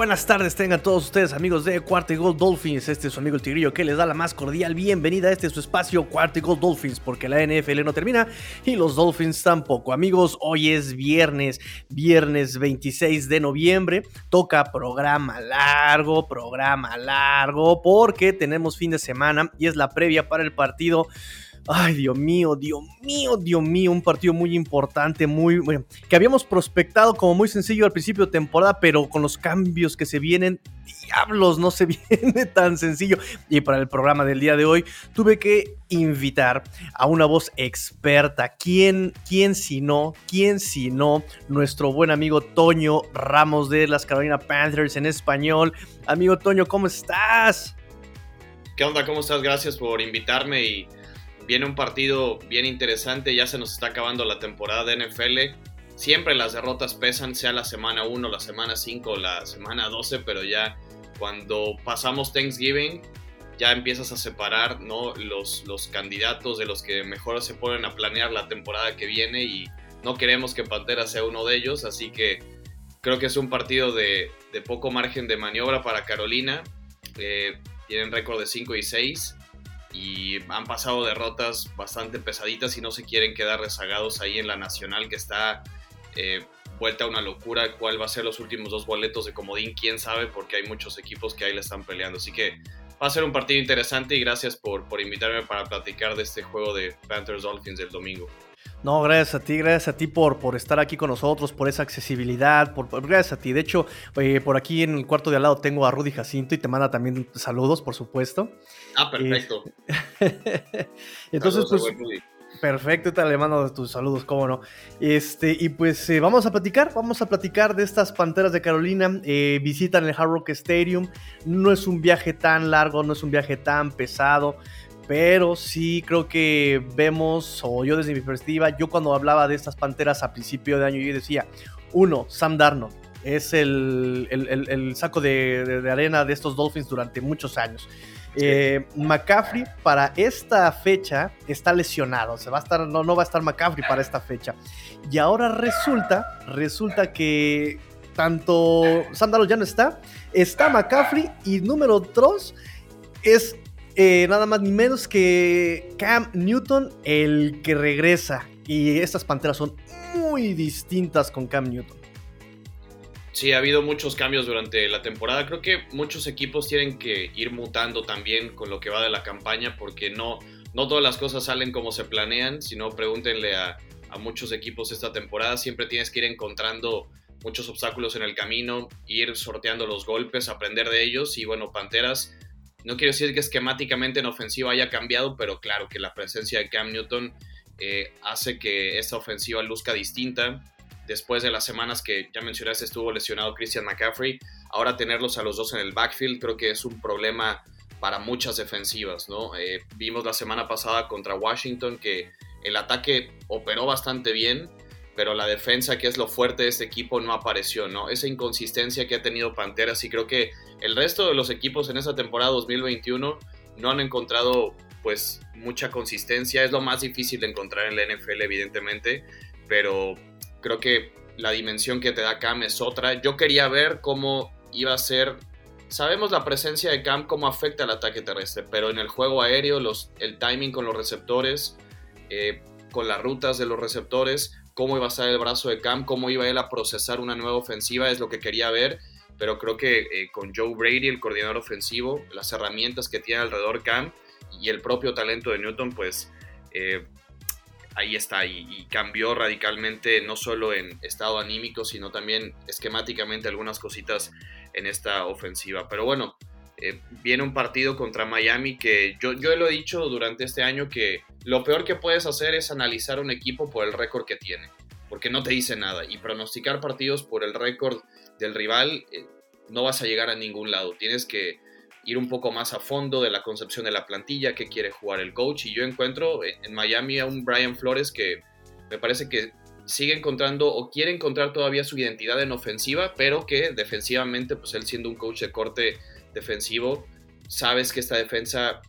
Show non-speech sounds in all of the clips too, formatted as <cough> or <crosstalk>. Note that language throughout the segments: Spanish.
Buenas tardes tengan todos ustedes amigos de Cuarto y Dolphins. Este es su amigo el Tigrillo que les da la más cordial bienvenida a este su espacio Cuarto y Dolphins porque la NFL no termina y los Dolphins tampoco. Amigos, hoy es viernes, viernes 26 de noviembre. Toca programa largo, programa largo porque tenemos fin de semana y es la previa para el partido Ay, Dios mío, Dios mío, Dios mío, un partido muy importante, muy bueno, que habíamos prospectado como muy sencillo al principio de temporada, pero con los cambios que se vienen, diablos, no se <laughs> viene tan sencillo. Y para el programa del día de hoy tuve que invitar a una voz experta. ¿Quién, quién si no? ¿Quién si no? Nuestro buen amigo Toño Ramos de las Carolina Panthers en español. Amigo Toño, ¿cómo estás? ¿Qué onda? ¿Cómo estás? Gracias por invitarme y Viene un partido bien interesante, ya se nos está acabando la temporada de NFL. Siempre las derrotas pesan, sea la semana 1, la semana 5 o la semana 12, pero ya cuando pasamos Thanksgiving ya empiezas a separar ¿no? los, los candidatos de los que mejor se ponen a planear la temporada que viene y no queremos que Pantera sea uno de ellos, así que creo que es un partido de, de poco margen de maniobra para Carolina. Eh, tienen récord de 5 y 6 y han pasado derrotas bastante pesaditas y no se quieren quedar rezagados ahí en la nacional que está eh, vuelta a una locura. ¿Cuál va a ser los últimos dos boletos de comodín? ¿Quién sabe? Porque hay muchos equipos que ahí le están peleando. Así que va a ser un partido interesante y gracias por, por invitarme para platicar de este juego de Panthers Dolphins del domingo. No, gracias a ti, gracias a ti por, por estar aquí con nosotros, por esa accesibilidad, por, gracias a ti. De hecho, eh, por aquí en el cuarto de al lado tengo a Rudy Jacinto y te manda también saludos, por supuesto. Ah, perfecto. <laughs> Entonces, pues, perfecto, te le mando tus saludos, cómo no. Este, y pues eh, vamos a platicar, vamos a platicar de estas Panteras de Carolina. Eh, visitan el Hard Rock Stadium. No es un viaje tan largo, no es un viaje tan pesado pero sí creo que vemos, o yo desde mi perspectiva, yo cuando hablaba de estas panteras a principio de año, yo decía, uno, Sam Darnold, es el, saco de, arena de estos Dolphins durante muchos años. Eh, McCaffrey para esta fecha está lesionado, se va a estar, no, no va a estar McCaffrey para esta fecha. Y ahora resulta, resulta que tanto Sam Darnold ya no está, está McCaffrey y número dos es eh, nada más ni menos que Cam Newton, el que regresa. Y estas panteras son muy distintas con Cam Newton. Sí, ha habido muchos cambios durante la temporada. Creo que muchos equipos tienen que ir mutando también con lo que va de la campaña porque no, no todas las cosas salen como se planean, sino pregúntenle a, a muchos equipos esta temporada. Siempre tienes que ir encontrando muchos obstáculos en el camino, ir sorteando los golpes, aprender de ellos y bueno, Panteras no quiero decir que esquemáticamente en ofensiva haya cambiado, pero claro que la presencia de Cam Newton eh, hace que esta ofensiva luzca distinta. Después de las semanas que ya mencionaste estuvo lesionado Christian McCaffrey, ahora tenerlos a los dos en el backfield creo que es un problema para muchas defensivas, ¿no? Eh, vimos la semana pasada contra Washington que el ataque operó bastante bien, pero la defensa, que es lo fuerte de este equipo, no apareció, ¿no? Esa inconsistencia que ha tenido Panteras y creo que el resto de los equipos en esta temporada 2021 no han encontrado pues mucha consistencia, es lo más difícil de encontrar en la NFL evidentemente, pero creo que la dimensión que te da Cam es otra. Yo quería ver cómo iba a ser Sabemos la presencia de Cam cómo afecta al ataque terrestre, pero en el juego aéreo, los, el timing con los receptores, eh, con las rutas de los receptores, cómo iba a estar el brazo de Cam, cómo iba él a procesar una nueva ofensiva, es lo que quería ver. Pero creo que eh, con Joe Brady, el coordinador ofensivo, las herramientas que tiene alrededor Cam y el propio talento de Newton, pues eh, ahí está. Y, cambió radicalmente, no solo en estado anímico, sino también esquemáticamente algunas cositas en esta ofensiva. Pero bueno, eh, viene un partido contra Miami que yo, yo lo he dicho durante este año que lo peor que puedes hacer es analizar un equipo por el récord que tiene, porque no te dice nada. Y pronosticar partidos por el récord del rival, eh, no vas a llegar a ningún lado. Tienes que ir un poco más a fondo de la concepción de la plantilla, qué quiere jugar el coach. Y yo encuentro en Miami a un Brian Flores que me parece que sigue encontrando o quiere encontrar todavía su identidad en ofensiva, pero que defensivamente, pues él siendo un coach de corte defensivo, sabes que esta defensa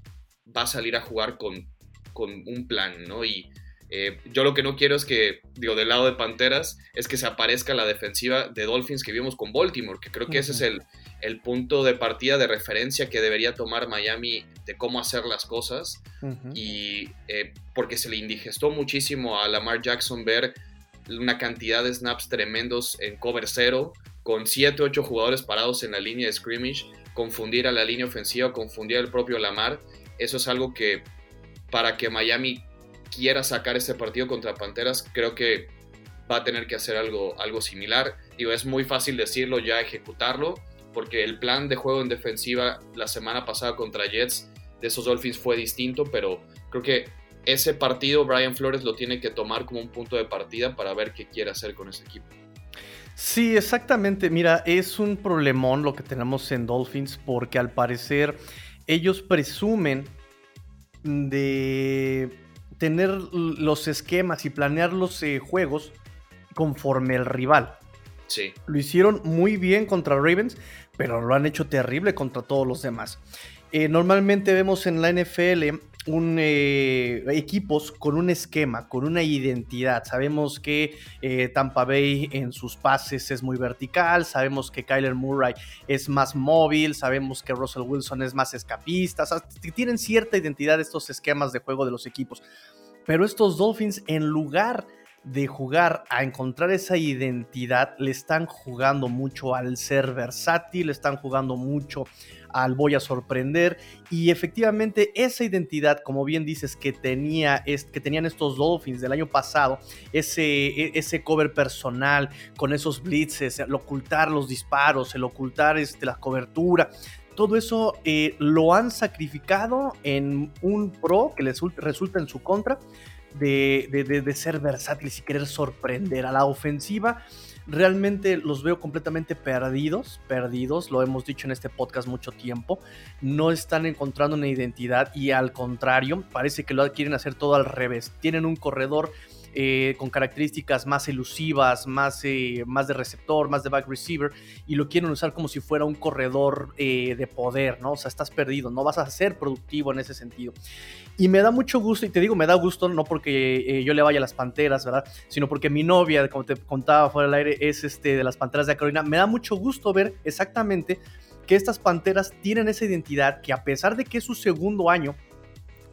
va a salir a jugar con, con un plan, ¿no? Y eh, yo lo que no quiero es que, digo, del lado de Panteras, es que se aparezca la defensiva de Dolphins que vimos con Baltimore, que creo que ese es el, el, punto de partida de referencia que debería tomar Miami de cómo hacer las cosas. Y eh, porque se le indigestó muchísimo a Lamar Jackson ver una cantidad de snaps tremendos en cover cero, con 7 8 jugadores parados en la línea de scrimmage, confundir a la línea ofensiva, confundir al propio Lamar. Eso es algo que para que Miami quiera sacar ese partido contra Panteras, creo que va a tener que hacer algo, algo similar. Digo, es muy fácil decirlo, ya ejecutarlo, porque el plan de juego en defensiva la semana pasada contra Jets de esos Dolphins fue distinto, pero creo que ese partido Brian Flores lo tiene que tomar como un punto de partida para ver qué quiere hacer con ese equipo. Sí, exactamente. Mira, es un problemón lo que tenemos en Dolphins porque al parecer ellos presumen de tener los esquemas y planear los eh, juegos conforme el rival. Sí. Lo hicieron muy bien contra Ravens, pero lo han hecho terrible contra todos los demás. Eh, normalmente vemos en la NFL un, eh, equipos con un esquema, con una identidad. Sabemos que eh, Tampa Bay en sus pases es muy vertical, sabemos que Kyler Murray es más móvil, sabemos que Russell Wilson es más escapista, tienen cierta identidad estos esquemas de juego de los equipos. Pero estos Dolphins, en lugar de jugar a encontrar esa identidad, le están jugando mucho al ser versátil, le están jugando mucho al voy a sorprender y efectivamente esa identidad, como bien dices, que, tenía, que tenían estos Dolphins del año pasado, ese, e, ese cover personal con esos blitzes, el ocultar los disparos, el ocultar este, la cobertura, todo eso eh, lo han sacrificado en un pro que les resulta en su contra de, de, ser versátiles y querer sorprender a la ofensiva. Realmente los veo completamente perdidos, perdidos, lo hemos dicho en este podcast mucho tiempo. No están encontrando una identidad y al contrario, parece que lo quieren hacer todo al revés. Tienen un corredor eh, con características más elusivas, más, eh, más de receptor, más de back receiver, y lo quieren usar como si fuera un corredor eh, de poder, ¿no? O sea, estás perdido, no vas a ser productivo en ese sentido. Y me da mucho gusto, y te digo, me da gusto no porque yo le vaya a las panteras, ¿verdad? Sino porque mi novia, como te contaba fuera del aire, es este, de las panteras de Carolina. Me da mucho gusto ver exactamente que estas panteras tienen esa identidad que a pesar de que es su segundo año,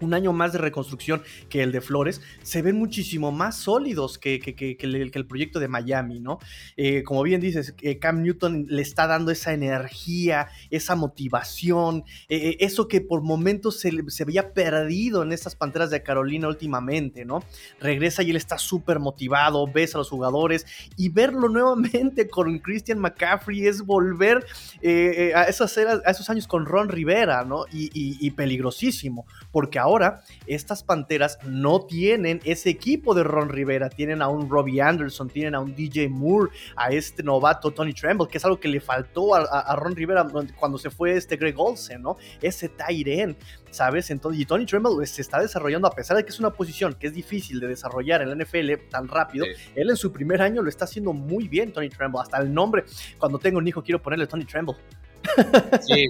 un año más de reconstrucción que el de Flores, se ven muchísimo más sólidos que, el, proyecto de Miami, ¿no? Eh, como bien dices, eh, Cam Newton le está dando esa energía, esa motivación, eh, eso que por momentos se, se, veía perdido en estas Panteras de Carolina últimamente, ¿no? Regresa y él está súper motivado, ves a los jugadores y verlo nuevamente con Christian McCaffrey es volver a, a esos años con Ron Rivera, ¿no? Y, y peligrosísimo, porque ahora ahora estas Panteras no tienen ese equipo de Ron Rivera, tienen a un Robbie Anderson, tienen a un DJ Moore, a este novato Tony Tremble, que es algo que le faltó a, Ron Rivera cuando se fue este Greg Olsen, ¿no? Ese Tyren, ¿sabes? Entonces, y Tony Tremble pues, se está desarrollando, a pesar de que es una posición que es difícil de desarrollar en la NFL tan rápido, él en su primer año lo está haciendo muy bien, Tony Tremble, hasta el nombre, cuando tengo un hijo quiero ponerle Tony Tremble. Sí,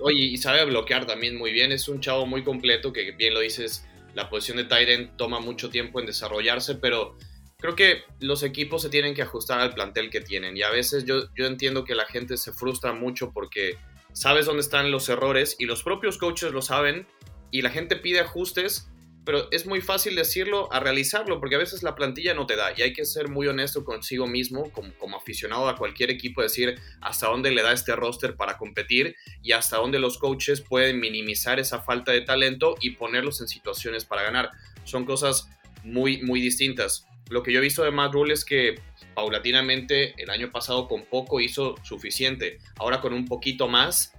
oye, y sabe bloquear también muy bien. Es un chavo muy completo que, bien lo dices, la posición de Tyren toma mucho tiempo en desarrollarse, pero creo que los equipos se tienen que ajustar al plantel que tienen. Y a veces yo, yo entiendo que la gente se frustra mucho porque sabes dónde están los errores y los propios coaches lo saben y la gente pide ajustes pero es muy fácil decirlo a realizarlo, porque a veces la plantilla no te da y hay que ser muy honesto consigo mismo, como, aficionado a cualquier equipo, decir hasta dónde le da este roster para competir y hasta dónde los coaches pueden minimizar esa falta de talento y ponerlos en situaciones para ganar. Son cosas muy, muy distintas. Lo que yo he visto de Matt Rule es que paulatinamente el año pasado con poco hizo suficiente, ahora con un poquito más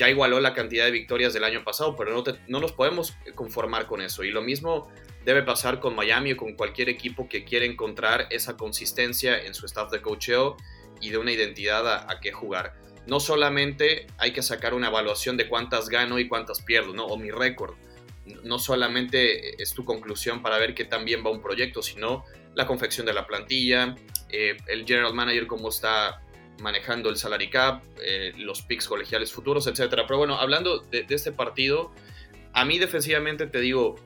ya igualó la cantidad de victorias del año pasado, pero no, no nos podemos conformar con eso. Y lo mismo debe pasar con Miami o con cualquier equipo que quiera encontrar esa consistencia en su staff de cocheo y de una identidad a, qué jugar. no solamente hay que sacar una evaluación de cuántas gano y cuántas pierdo, ¿no? O mi récord. No solamente es tu conclusión para ver qué tan bien va un proyecto, sino la confección de la plantilla, eh, el general manager cómo está manejando el salary cap, eh, los picks colegiales futuros, etcétera. Pero bueno, hablando de, de, este partido, a mí defensivamente te digo,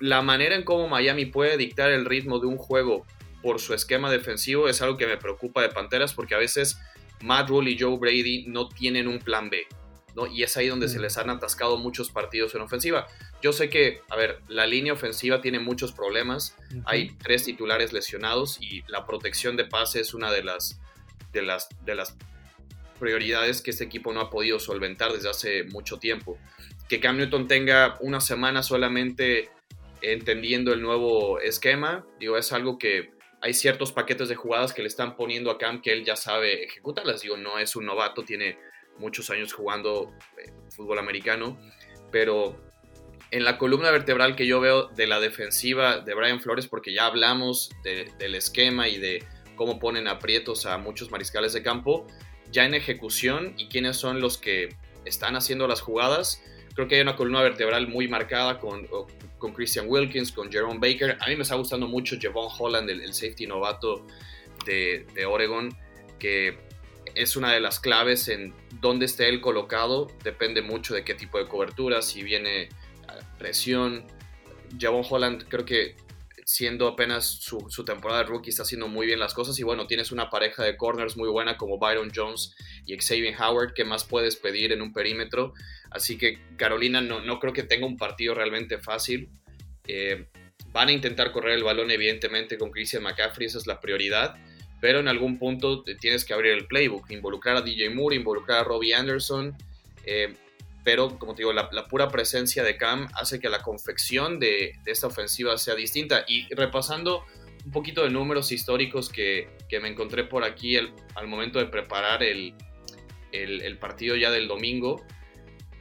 la manera en cómo Miami puede dictar el ritmo de un juego por su esquema defensivo es algo que me preocupa de Panteras porque a veces Matt Rule y Joe Brady no tienen un plan B. ¿no? Y es ahí donde se mm. les han atascado muchos partidos en ofensiva. Yo sé que, a ver, la línea ofensiva tiene muchos problemas. Hay tres titulares lesionados y la protección de pase es una de las, de las, de las prioridades que este equipo no ha podido solventar desde hace mucho tiempo. Que Cam Newton tenga una semana solamente entendiendo el nuevo esquema, digo, es algo que hay ciertos paquetes de jugadas que le están poniendo a Cam que él ya sabe ejecutarlas. Digo, no es un novato, tiene muchos años jugando eh, fútbol americano, pero en la columna vertebral que yo veo de la defensiva de Brian Flores, porque ya hablamos del esquema y de cómo ponen aprietos a muchos mariscales de campo, ya en ejecución y quiénes son los que están haciendo las jugadas, creo que hay una columna vertebral muy marcada con, con Christian Wilkins, con Jerome Baker. A mí me está gustando mucho Javon Holland, el, safety novato de, Oregon, que es una de las claves en dónde esté él colocado. Depende mucho de qué tipo de cobertura, si viene presión. Javon Holland creo que siendo apenas su, temporada de rookie está haciendo muy bien las cosas y bueno, tienes una pareja de corners muy buena como Byron Jones y Xavier Howard, ¿qué más puedes pedir en un perímetro? Así que Carolina no, no creo que tenga un partido realmente fácil. Eh, van a intentar correr el balón, evidentemente, con Christian McCaffrey, esa es la prioridad. Pero en algún punto tienes que abrir el playbook, involucrar a DJ Moore, involucrar a Robbie Anderson. Eh, pero, como te digo, la, pura presencia de Cam hace que la confección de, esta ofensiva sea distinta. Y repasando un poquito de números históricos que, me encontré por aquí al momento de preparar el, el partido ya del domingo,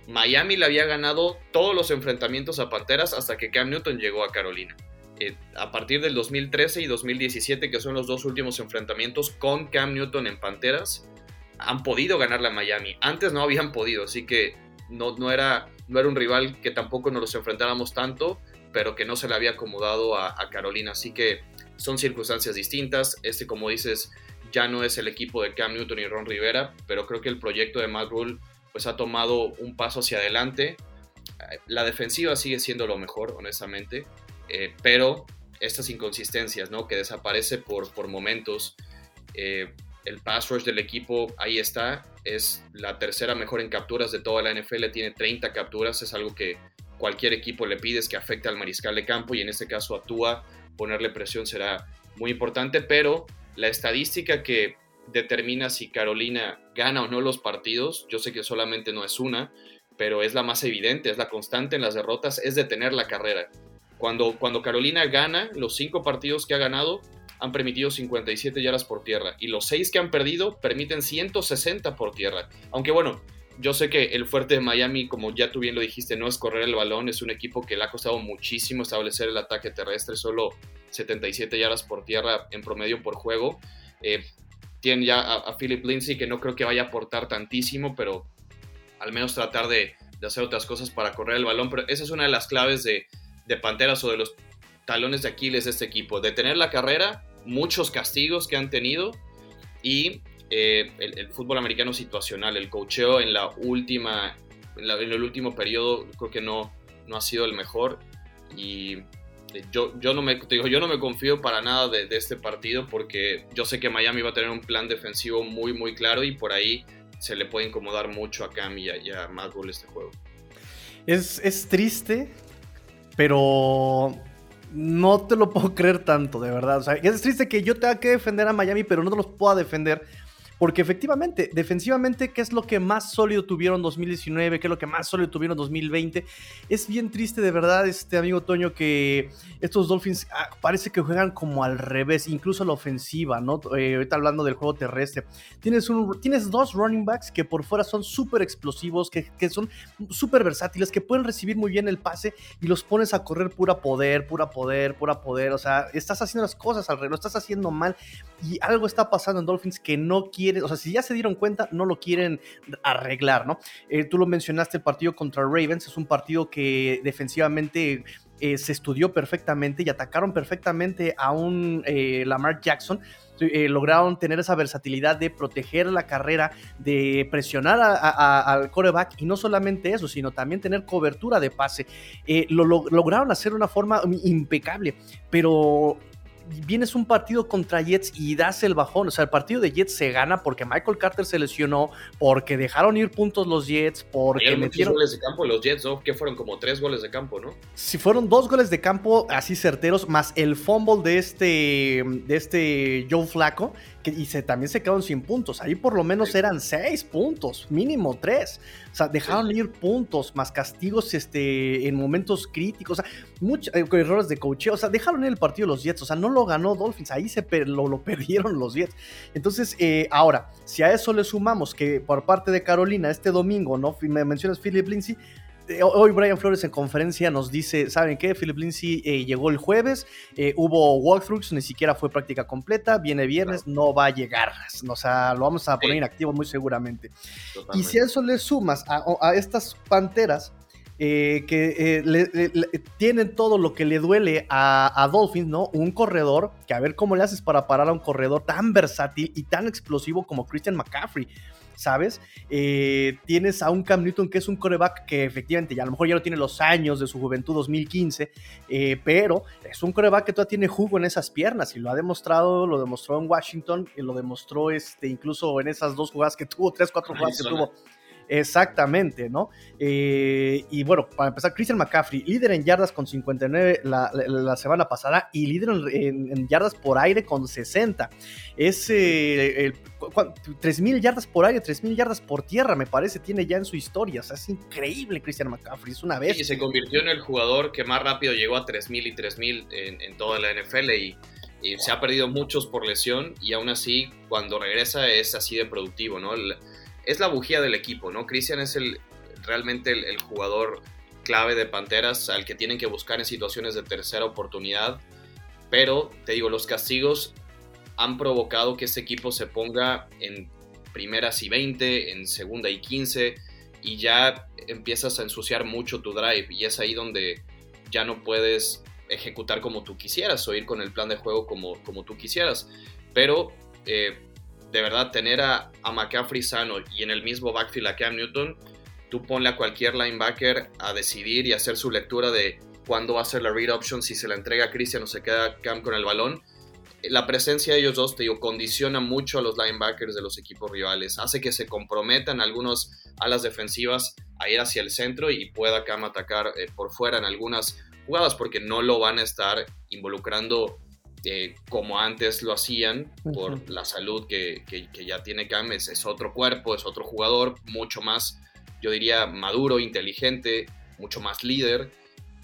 Miami le había ganado todos los enfrentamientos a Panteras hasta que Cam Newton llegó a Carolina. Eh, a partir del 2013 y 2017, que son los dos últimos enfrentamientos con Cam Newton en Panteras, han podido ganarle a Miami. Antes no habían podido, así que no, no, era, no era un rival que tampoco nos los enfrentáramos tanto, pero que no se le había acomodado a, Carolina. Así que son circunstancias distintas. Este, como dices, ya no es el equipo de Cam Newton y Ron Rivera, pero creo que el proyecto de Matt Rule pues ha tomado un paso hacia adelante. La defensiva sigue siendo lo mejor, honestamente, eh, pero estas inconsistencias, ¿no? Que desaparece por, por momentos. Eh, el pass rush del equipo ahí está, es la tercera mejor en capturas de toda la NFL, tiene 30 capturas, es algo que cualquier equipo le pide, es que afecte al mariscal de campo y en este caso actúa, ponerle presión será muy importante, pero la estadística que determina si Carolina gana o no los partidos. Yo sé que solamente no es una, pero es la más evidente, es la constante en las derrotas, es detener la carrera. Cuando, cuando Carolina gana, los cinco partidos que ha ganado han permitido 57 yardas por tierra y los seis que han perdido permiten 160 por tierra. Aunque bueno, yo sé que el fuerte de Miami, como ya tú bien lo dijiste, no es correr el balón, es un equipo que le ha costado muchísimo establecer el ataque terrestre, solo 77 yardas por tierra en promedio por juego. Eh, tienen ya a, Philip Lindsay, que no creo que vaya a aportar tantísimo, pero al menos tratar de, hacer otras cosas para correr el balón. Pero esa es una de las claves de, Panteras o de los talones de Aquiles de este equipo. De tener la carrera, muchos castigos que han tenido y eh, el, fútbol americano situacional, el cocheo en la última, en, el último periodo creo que no, no ha sido el mejor y yo, yo, no me, digo, yo no me confío para nada de, este partido porque yo sé que Miami va a tener un plan defensivo muy, muy claro y por ahí se le puede incomodar mucho a Cam y a, Matt Rule este juego. Es, es triste, pero no te lo puedo creer tanto, de verdad. O sea, es triste que yo tenga que defender a Miami, pero no te los pueda defender porque efectivamente, defensivamente, ¿qué es lo que más sólido tuvieron 2019? ¿Qué es lo que más sólido tuvieron 2020? Es bien triste de verdad, este amigo Toño, que estos Dolphins ah, parece que juegan como al revés, incluso la ofensiva, ¿no? Eh, ahorita hablando del juego terrestre. Tienes, un, tienes dos running backs que por fuera son súper explosivos, que, que son súper versátiles, que pueden recibir muy bien el pase y los pones a correr pura poder, pura poder, pura poder. O sea, estás haciendo las cosas al revés, lo estás haciendo mal y algo está pasando en Dolphins que no quiere o sea, si ya se dieron cuenta, no lo quieren arreglar, ¿no? Eh, tú lo mencionaste, el partido contra Ravens es un partido que defensivamente eh, se estudió perfectamente y atacaron perfectamente a un eh, Lamar Jackson. Eh, lograron tener esa versatilidad de proteger la carrera, de presionar al coreback y no solamente eso, sino también tener cobertura de pase. lo, lograron hacer de una forma impecable, pero vienes un partido contra Jets y das el bajón. O sea, el partido de Jets se gana porque Michael Carter se lesionó, porque dejaron ir puntos los Jets, porque metieron. goles de campo los Jets, ¿no? Que fueron como tres goles de campo, ¿no? Si fueron dos goles de campo así certeros, más el fumble de este, de este Joe Flaco, y se, también se quedaron sin puntos. Ahí por lo menos eran seis puntos, mínimo tres. O sea, dejaron ir puntos, más castigos este, en momentos críticos. O sea, muchos eh, errores de coacheo. O sea, dejaron ir el partido los Jets. O sea, no lo ganó Dolphins. Ahí se lo, lo, <laughs> perdieron los Jets. Entonces, eh, ahora, si a eso le sumamos que por parte de Carolina este domingo, ¿no? Me mencionas Philip Lindsay hoy Brian Flores en conferencia nos dice, ¿saben qué? Philip Lindsay eh, llegó el jueves, eh, hubo walkthroughs, ni siquiera fue práctica completa, viene viernes, no va a llegar. O sea, lo vamos a poner inactivo muy seguramente. Y si a eso le sumas a, estas panteras, que tienen todo lo que le duele a, a, Dolphins, ¿no? Un corredor, que a ver cómo le haces para parar a un corredor tan versátil y tan explosivo como Christian McCaffrey. ¿sabes? Eh, tienes a un Cam Newton que es un coreback que efectivamente ya a lo mejor ya no tiene los años de su juventud 2015, eh, pero es un coreback que todavía tiene jugo en esas piernas y lo ha demostrado, lo demostró en Washington y lo demostró este, incluso en esas dos jugadas que tuvo, tres, cuatro jugadas que tuvo Exactamente, ¿no? Eh, y bueno, para empezar, Christian McCaffrey, líder en yardas con 59 la, semana pasada y líder en, yardas por aire con 60. Es eh, 3.000 yardas por aire, 3.000 yardas por tierra, me parece, tiene ya en su historia. O sea, es increíble Christian McCaffrey, es una vez. Y se convirtió en el jugador que más rápido llegó a 3.000 y 3.000 en, en toda la NFL y se ha perdido muchos por lesión y aún así cuando regresa es así de productivo, ¿no? Es la bujía del equipo, ¿no? Cristian es el, realmente el, jugador clave de Panteras al que tienen que buscar en situaciones de tercera oportunidad. Pero, te digo, los castigos han provocado que este equipo se ponga en primeras y 20, en segunda y 15, y ya empiezas a ensuciar mucho tu drive, y es ahí donde ya no puedes ejecutar como tú quisieras o ir con el plan de juego como, como tú quisieras. Pero eh, de verdad tener a, McCaffrey sano y en el mismo backfield a Cam Newton, tú ponle a cualquier linebacker a decidir y hacer su lectura de cuándo va a ser la read option, si se la entrega a Christian o se queda Cam con el balón. La presencia de ellos dos, te digo, condiciona mucho a los linebackers de los equipos rivales, hace que se comprometan algunos alas defensivas a ir hacia el centro y pueda Cam atacar eh, por fuera en algunas jugadas porque no lo van a estar involucrando eh, como antes lo hacían por la salud que, ya tiene Cam, es, otro cuerpo, es otro jugador, mucho más, yo diría, maduro, inteligente, mucho más líder,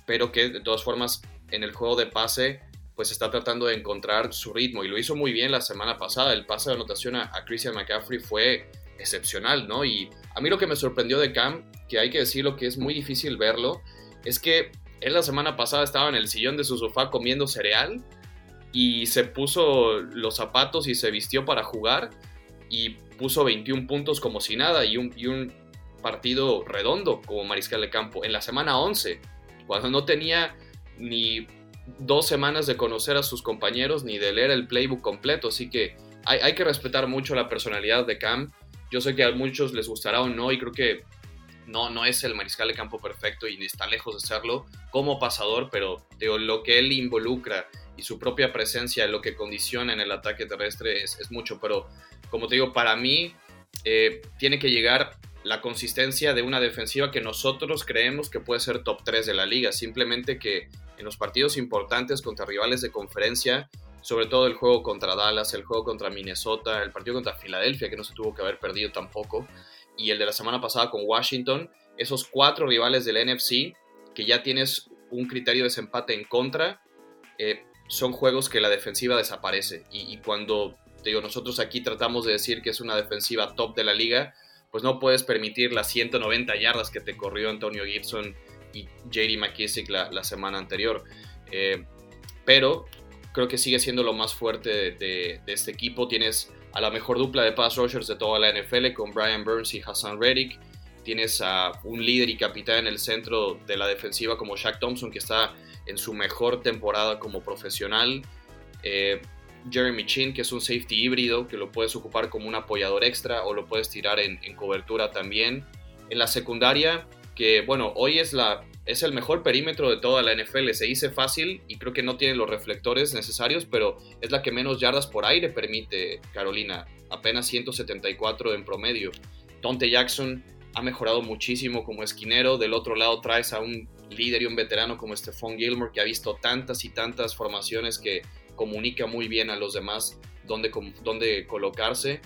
pero que de todas formas en el juego de pase pues está tratando de encontrar su ritmo y lo hizo muy bien la semana pasada, el pase de anotación a, a Christian McCaffrey fue excepcional, ¿no? Y a mí lo que me sorprendió de Cam, que hay que decirlo que es muy difícil verlo, es que él la semana pasada estaba en el sillón de su sofá comiendo cereal y se puso los zapatos y se vistió para jugar y puso 21 puntos como si nada y un, partido redondo como mariscal de campo en la semana 11, cuando no tenía ni dos semanas de conocer a sus compañeros ni de leer el playbook completo, así que hay, hay que respetar mucho la personalidad de Cam. Yo sé que a muchos les gustará o no y creo que no, no es el mariscal de campo perfecto y está lejos de serlo como pasador, pero digo, lo que él involucra y su propia presencia lo que condiciona en el ataque terrestre es, mucho, pero como te digo, para mí eh, tiene que llegar la consistencia de una defensiva que nosotros creemos que puede ser top 3 de la liga, simplemente que en los partidos importantes contra rivales de conferencia, sobre todo el juego contra Dallas, el juego contra Minnesota, el partido contra Filadelfia, que no se tuvo que haber perdido tampoco, y el de la semana pasada con Washington, esos cuatro rivales del NFC, que ya tienes un criterio de desempate en contra, eh, son juegos que la defensiva desaparece. Y, cuando digo, nosotros aquí tratamos de decir que es una defensiva top de la liga, pues no puedes permitir las 190 yardas que te corrió Antonio Gibson y JD McKissick la, semana anterior. Eh, pero creo que sigue siendo lo más fuerte de, este equipo. Tienes a la mejor dupla de pass rushers de toda la NFL con Brian Burns y Hassan Reddick. Tienes a un líder y capitán en el centro de la defensiva como Shaq Thompson, que está en su mejor temporada como profesional. Eh, Jeremy Chin, que es un safety híbrido, que lo puedes ocupar como un apoyador extra o lo puedes tirar en, cobertura también. En la secundaria, que bueno, hoy es, la, es el mejor perímetro de toda la NFL, se dice fácil y creo que no tiene los reflectores necesarios, pero es la que menos yardas por aire permite Carolina, apenas 174 en promedio. Tonte Jackson ha mejorado muchísimo como esquinero, del otro lado traes a un líder y un veterano como Stephon Gilmore que ha visto tantas y tantas formaciones que comunica muy bien a los demás dónde, dónde colocarse.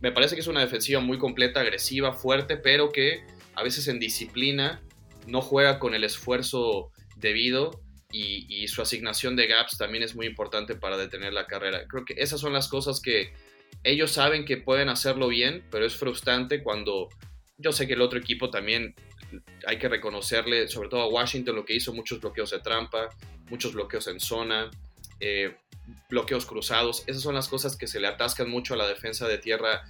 Me parece que es una defensiva muy completa, agresiva, fuerte, pero que a veces en disciplina no juega con el esfuerzo debido y, su asignación de gaps también es muy importante para detener la carrera. Creo que esas son las cosas que ellos saben que pueden hacerlo bien, pero es frustrante cuando yo sé que el otro equipo también hay que reconocerle, sobre todo a Washington, lo que hizo, muchos bloqueos de trampa, muchos bloqueos en zona, eh, bloqueos cruzados. Esas son las cosas que se le atascan mucho a la defensa de tierra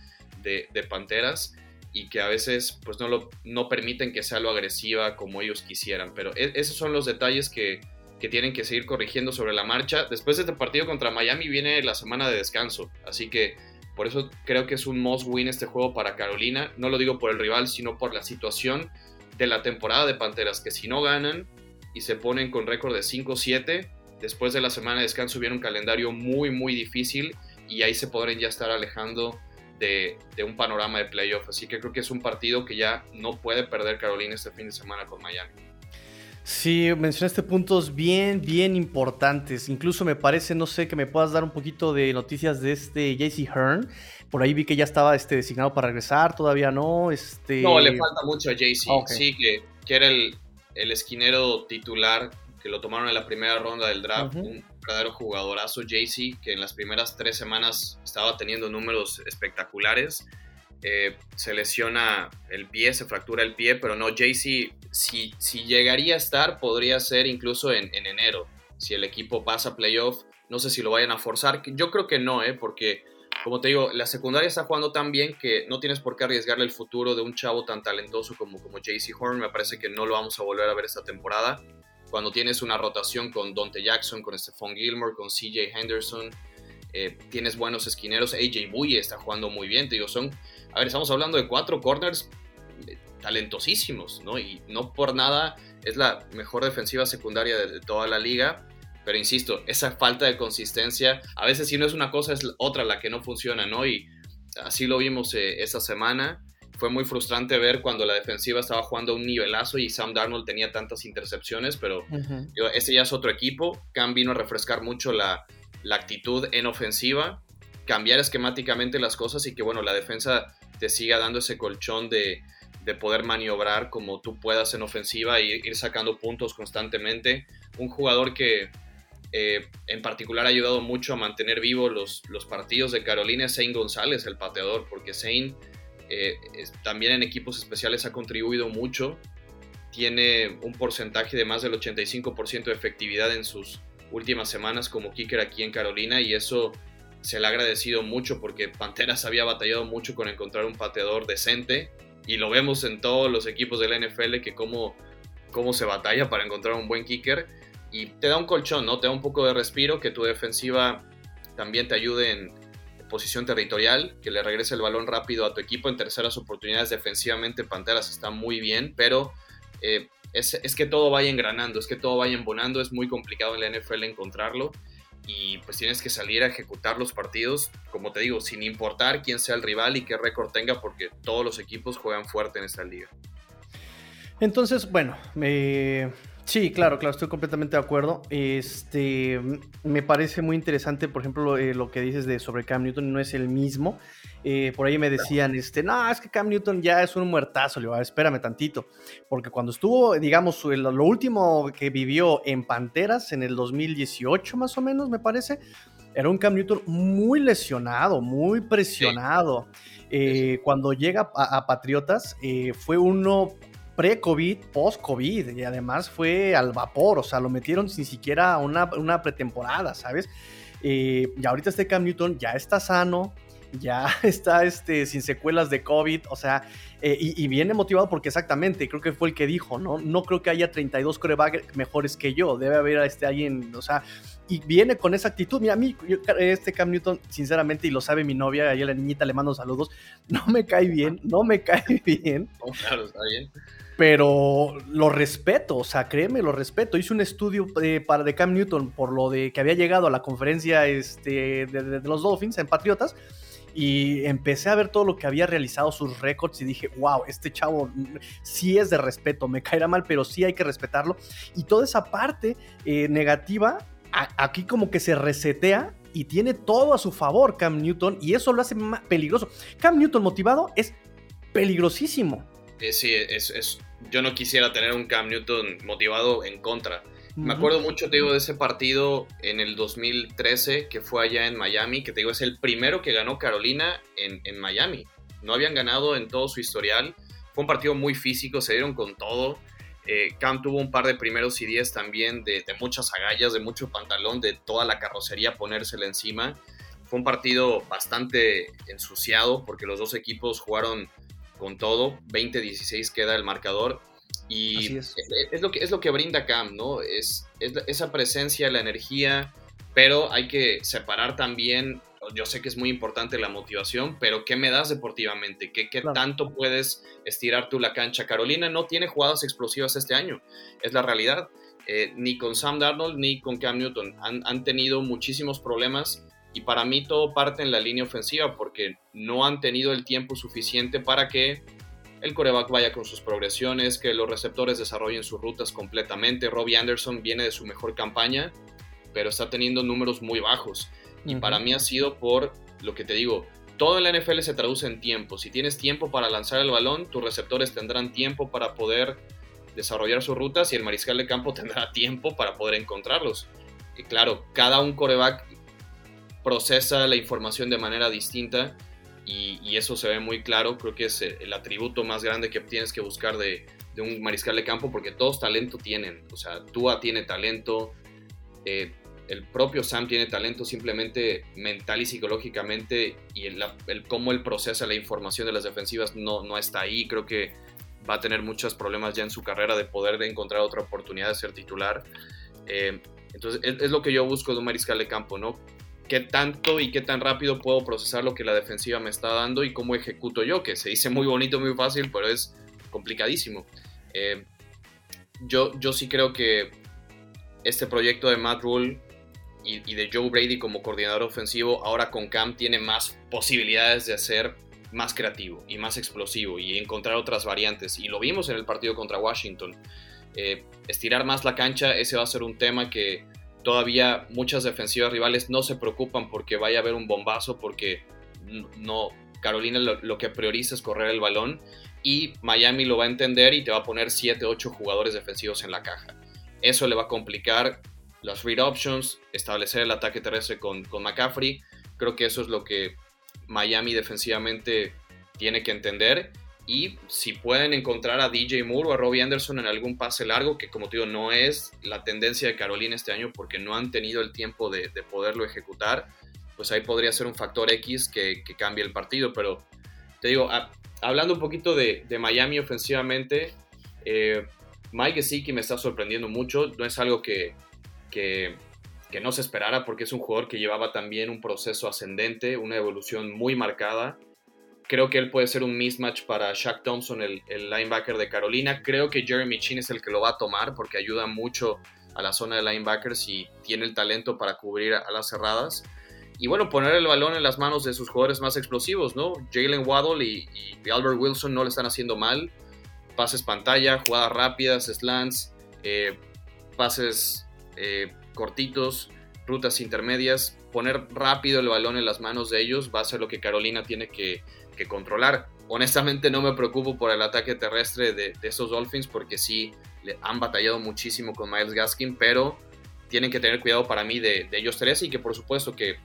de, Panteras y que a veces pues no, lo, no permiten que sea lo agresiva como ellos quisieran. Pero e, esos son los detalles que, que tienen que seguir corrigiendo sobre la marcha. Después de este partido contra Miami viene la semana de descanso, así que por eso creo que es un must win este juego para Carolina. No lo digo por el rival, sino por la situación de la temporada de Panteras, que si no ganan y se ponen con récord de 5-7, después de la semana de descanso viene un calendario muy, muy difícil y ahí se podrían ya estar alejando de, un panorama de playoff. Así que creo que es un partido que ya no puede perder Carolina este fin de semana con Miami. Sí, mencionaste puntos bien, bien importantes. Incluso me parece, no sé, que me puedas dar un poquito de noticias de este JC Hearn. Por ahí vi que ya estaba este, designado para regresar, todavía no. Este... No, le falta mucho a JC. Sí, que, que era el, el esquinero titular que lo tomaron en la primera ronda del draft, un verdadero jugadorazo, JC, que en las primeras tres semanas estaba teniendo números espectaculares. Eh, se lesiona el pie, se fractura el pie, pero no, JC, si, si llegaría a estar, podría ser incluso en, en enero, si el equipo pasa playoff. No sé si lo vayan a forzar. Yo creo que no, ¿eh? porque como te digo, la secundaria está jugando tan bien que no tienes por qué arriesgarle el futuro de un chavo tan talentoso como, como JC Horn. Me parece que no lo vamos a volver a ver esta temporada cuando tienes una rotación con Dante Jackson, con Stephon Gilmore, con CJ Henderson, eh, tienes buenos esquineros, AJ Buye está jugando muy bien, te digo, son, a ver, estamos hablando de cuatro corners talentosísimos, ¿no? Y no por nada es la mejor defensiva secundaria de, toda la liga, pero insisto, esa falta de consistencia, a veces si no es una cosa es otra la que no funciona, ¿no? Y así lo vimos eh, esta semana fue muy frustrante ver cuando la defensiva estaba jugando a un nivelazo y Sam Darnold tenía tantas intercepciones, pero ese ya es otro equipo. Cam vino a refrescar mucho la, actitud en ofensiva, cambiar esquemáticamente las cosas y que bueno, la defensa te siga dando ese colchón de, poder maniobrar como tú puedas en ofensiva e ir sacando puntos constantemente. Un jugador que eh, en particular ha ayudado mucho a mantener vivos los, los partidos de Carolina es Zane González, el pateador, porque Zane eh, también en equipos especiales ha contribuido mucho. Tiene un porcentaje de más del 85% de efectividad en sus últimas semanas como kicker aquí en Carolina y eso se le ha agradecido mucho porque Panteras había batallado mucho con encontrar un pateador decente y lo vemos en todos los equipos de la NFL que cómo, cómo se batalla para encontrar un buen kicker y te da un colchón, ¿no? Te da un poco de respiro, que tu defensiva también te ayude en, posición territorial, que le regrese el balón rápido a tu equipo en terceras oportunidades defensivamente. Panteras está muy bien, pero eh, es, es, que todo vaya engranando, es que todo vaya embonando, es muy complicado en la NFL encontrarlo y pues tienes que salir a ejecutar los partidos, como te digo, sin importar quién sea el rival y qué récord tenga, porque todos los equipos juegan fuerte en esta liga. Entonces, bueno, me Sí, claro, claro, estoy completamente de acuerdo. Este, me parece muy interesante, por ejemplo, eh, lo que dices de sobre Cam Newton no es el mismo. Eh, por ahí me decían, este, no, es que Cam Newton ya es un muertazo, le digo, espérame tantito, porque cuando estuvo, digamos, lo último que vivió en Panteras en el 2018 más o menos, me parece, era un Cam Newton muy lesionado, muy presionado. Eh, cuando llega a, Patriotas, fue uno pre-COVID, post-COVID, y además fue al vapor, o sea, lo metieron sin siquiera una, una pretemporada, ¿sabes? Eh, y ahorita este Cam Newton ya está sano, ya <laughs> está este, sin secuelas de COVID, o sea, eh, y, viene motivado porque exactamente, creo que fue el que dijo, ¿no? No creo que haya 32 corebacks mejores que yo, debe haber este, alguien, o sea, y viene con esa actitud. Mira, a mí, este Cam Newton, sinceramente, y lo sabe mi novia, ahí la niñita le mando saludos, <laughs> no me cae bien, no me cae <laughs> bien. Oh, claro, está bien. Pero lo respeto, o sea, créeme, lo respeto. Hice un estudio eh, para de Cam Newton por lo de que había llegado a la conferencia este, de, los Dolphins en Patriotas y empecé a ver todo lo que había realizado, sus récords, y dije, wow, este chavo sí es de respeto, me caerá mal, pero sí hay que respetarlo. Y toda esa parte eh, negativa aquí como que se resetea y tiene todo a su favor Cam Newton y eso lo hace más peligroso. Cam Newton motivado es peligrosísimo. Eh, sí, es, yo no quisiera tener un Cam Newton motivado en contra. Me acuerdo mucho, te digo, de ese partido en el 2013 que fue allá en Miami, que te digo, es el primero que ganó Carolina en, en Miami. No habían ganado en todo su historial. Fue un partido muy físico, se dieron con todo. Eh, Cam tuvo un par de primeros y diez también de, muchas agallas, de mucho pantalón, de toda la carrocería ponérsela encima. Fue un partido bastante ensuciado porque los dos equipos jugaron con todo. 20-16 queda el marcador. Y es. lo que, es lo que brinda Cam, ¿no? Es, es esa presencia, la energía, pero hay que separar también yo sé que es muy importante la motivación, pero ¿qué me das deportivamente? ¿Qué, qué tanto puedes estirar tú la cancha? Carolina no tiene jugadas explosivas este año, es la realidad. Eh, ni con Sam Darnold ni con Cam Newton. Han, han, tenido muchísimos problemas y para mí todo parte en la línea ofensiva porque no han tenido el tiempo suficiente para que el coreback vaya con sus progresiones, que los receptores desarrollen sus rutas completamente. Robbie Anderson viene de su mejor campaña, pero está teniendo números muy bajos. Y para mí ha sido por lo que te digo, todo en la NFL se traduce en tiempo. Si tienes tiempo para lanzar el balón, tus receptores tendrán tiempo para poder desarrollar sus rutas y el mariscal de campo <laughs> tendrá tiempo para poder encontrarlos. Y claro, cada un coreback procesa la información de manera distinta y, eso se ve muy claro. Creo que es el atributo más grande que tienes que buscar de, un mariscal de campo porque todos talento tienen. O sea, Tua tiene talento, eh, el propio Sam tiene talento simplemente mental y psicológicamente y el, cómo él procesa la información de las defensivas no, no está ahí. Creo que va a tener muchos problemas ya en su carrera de poder encontrar otra oportunidad de ser titular. Eh, entonces es, lo que yo busco de un mariscal de campo, ¿no? ¿Qué tanto y qué tan rápido puedo procesar lo que la defensiva me está dando y cómo ejecuto yo? Que se dice muy bonito, muy fácil, pero es complicadísimo. Eh, yo, yo sí creo que este proyecto de Matt Rule y, de Joe Brady como coordinador ofensivo, ahora con Cam tiene más posibilidades de ser más creativo y más explosivo y encontrar otras variantes. Y lo vimos en el partido contra Washington. Eh, estirar más la cancha, ese va a ser un tema que todavía muchas defensivas rivales no se preocupan porque vaya a haber un bombazo, porque no, Carolina lo, que prioriza es correr el balón y Miami lo va a entender y te va a poner 7, 8 jugadores defensivos en la caja. Eso le va a complicar las read options, establecer el ataque terrestre con, con McCaffrey. Creo que eso es lo que Miami defensivamente tiene que entender. Y si pueden encontrar a DJ Moore o a Robbie Anderson en algún pase largo, que como te digo, no es la tendencia de Carolina este año porque no han tenido el tiempo de, poderlo ejecutar, pues ahí podría ser un factor X que, cambie el partido. Pero te digo, hablando un poquito de, Miami ofensivamente, eh, Mike Gesicki me está sorprendiendo mucho. No es algo que, que, no se esperara porque es un jugador que llevaba también un proceso ascendente, una evolución muy marcada. Creo que él puede ser un mismatch para Shaq Thompson, el, linebacker de Carolina. Creo que Jeremy Chin es el que lo va a tomar porque ayuda mucho a la zona de linebackers y tiene el talento para cubrir a las cerradas. Y bueno, poner el balón en las manos de sus jugadores más explosivos, ¿no? Jalen Waddle y, Albert Wilson no le están haciendo mal. Pases pantalla, jugadas rápidas, slants, eh, pases eh, cortitos, rutas intermedias, poner rápido el balón en las manos de ellos va a ser lo que Carolina tiene que, controlar. Honestamente no me preocupo por el ataque terrestre de, esos Dolphins porque sí han batallado muchísimo con Miles Gaskin, pero tienen que tener cuidado para mí de, ellos tres y que por supuesto que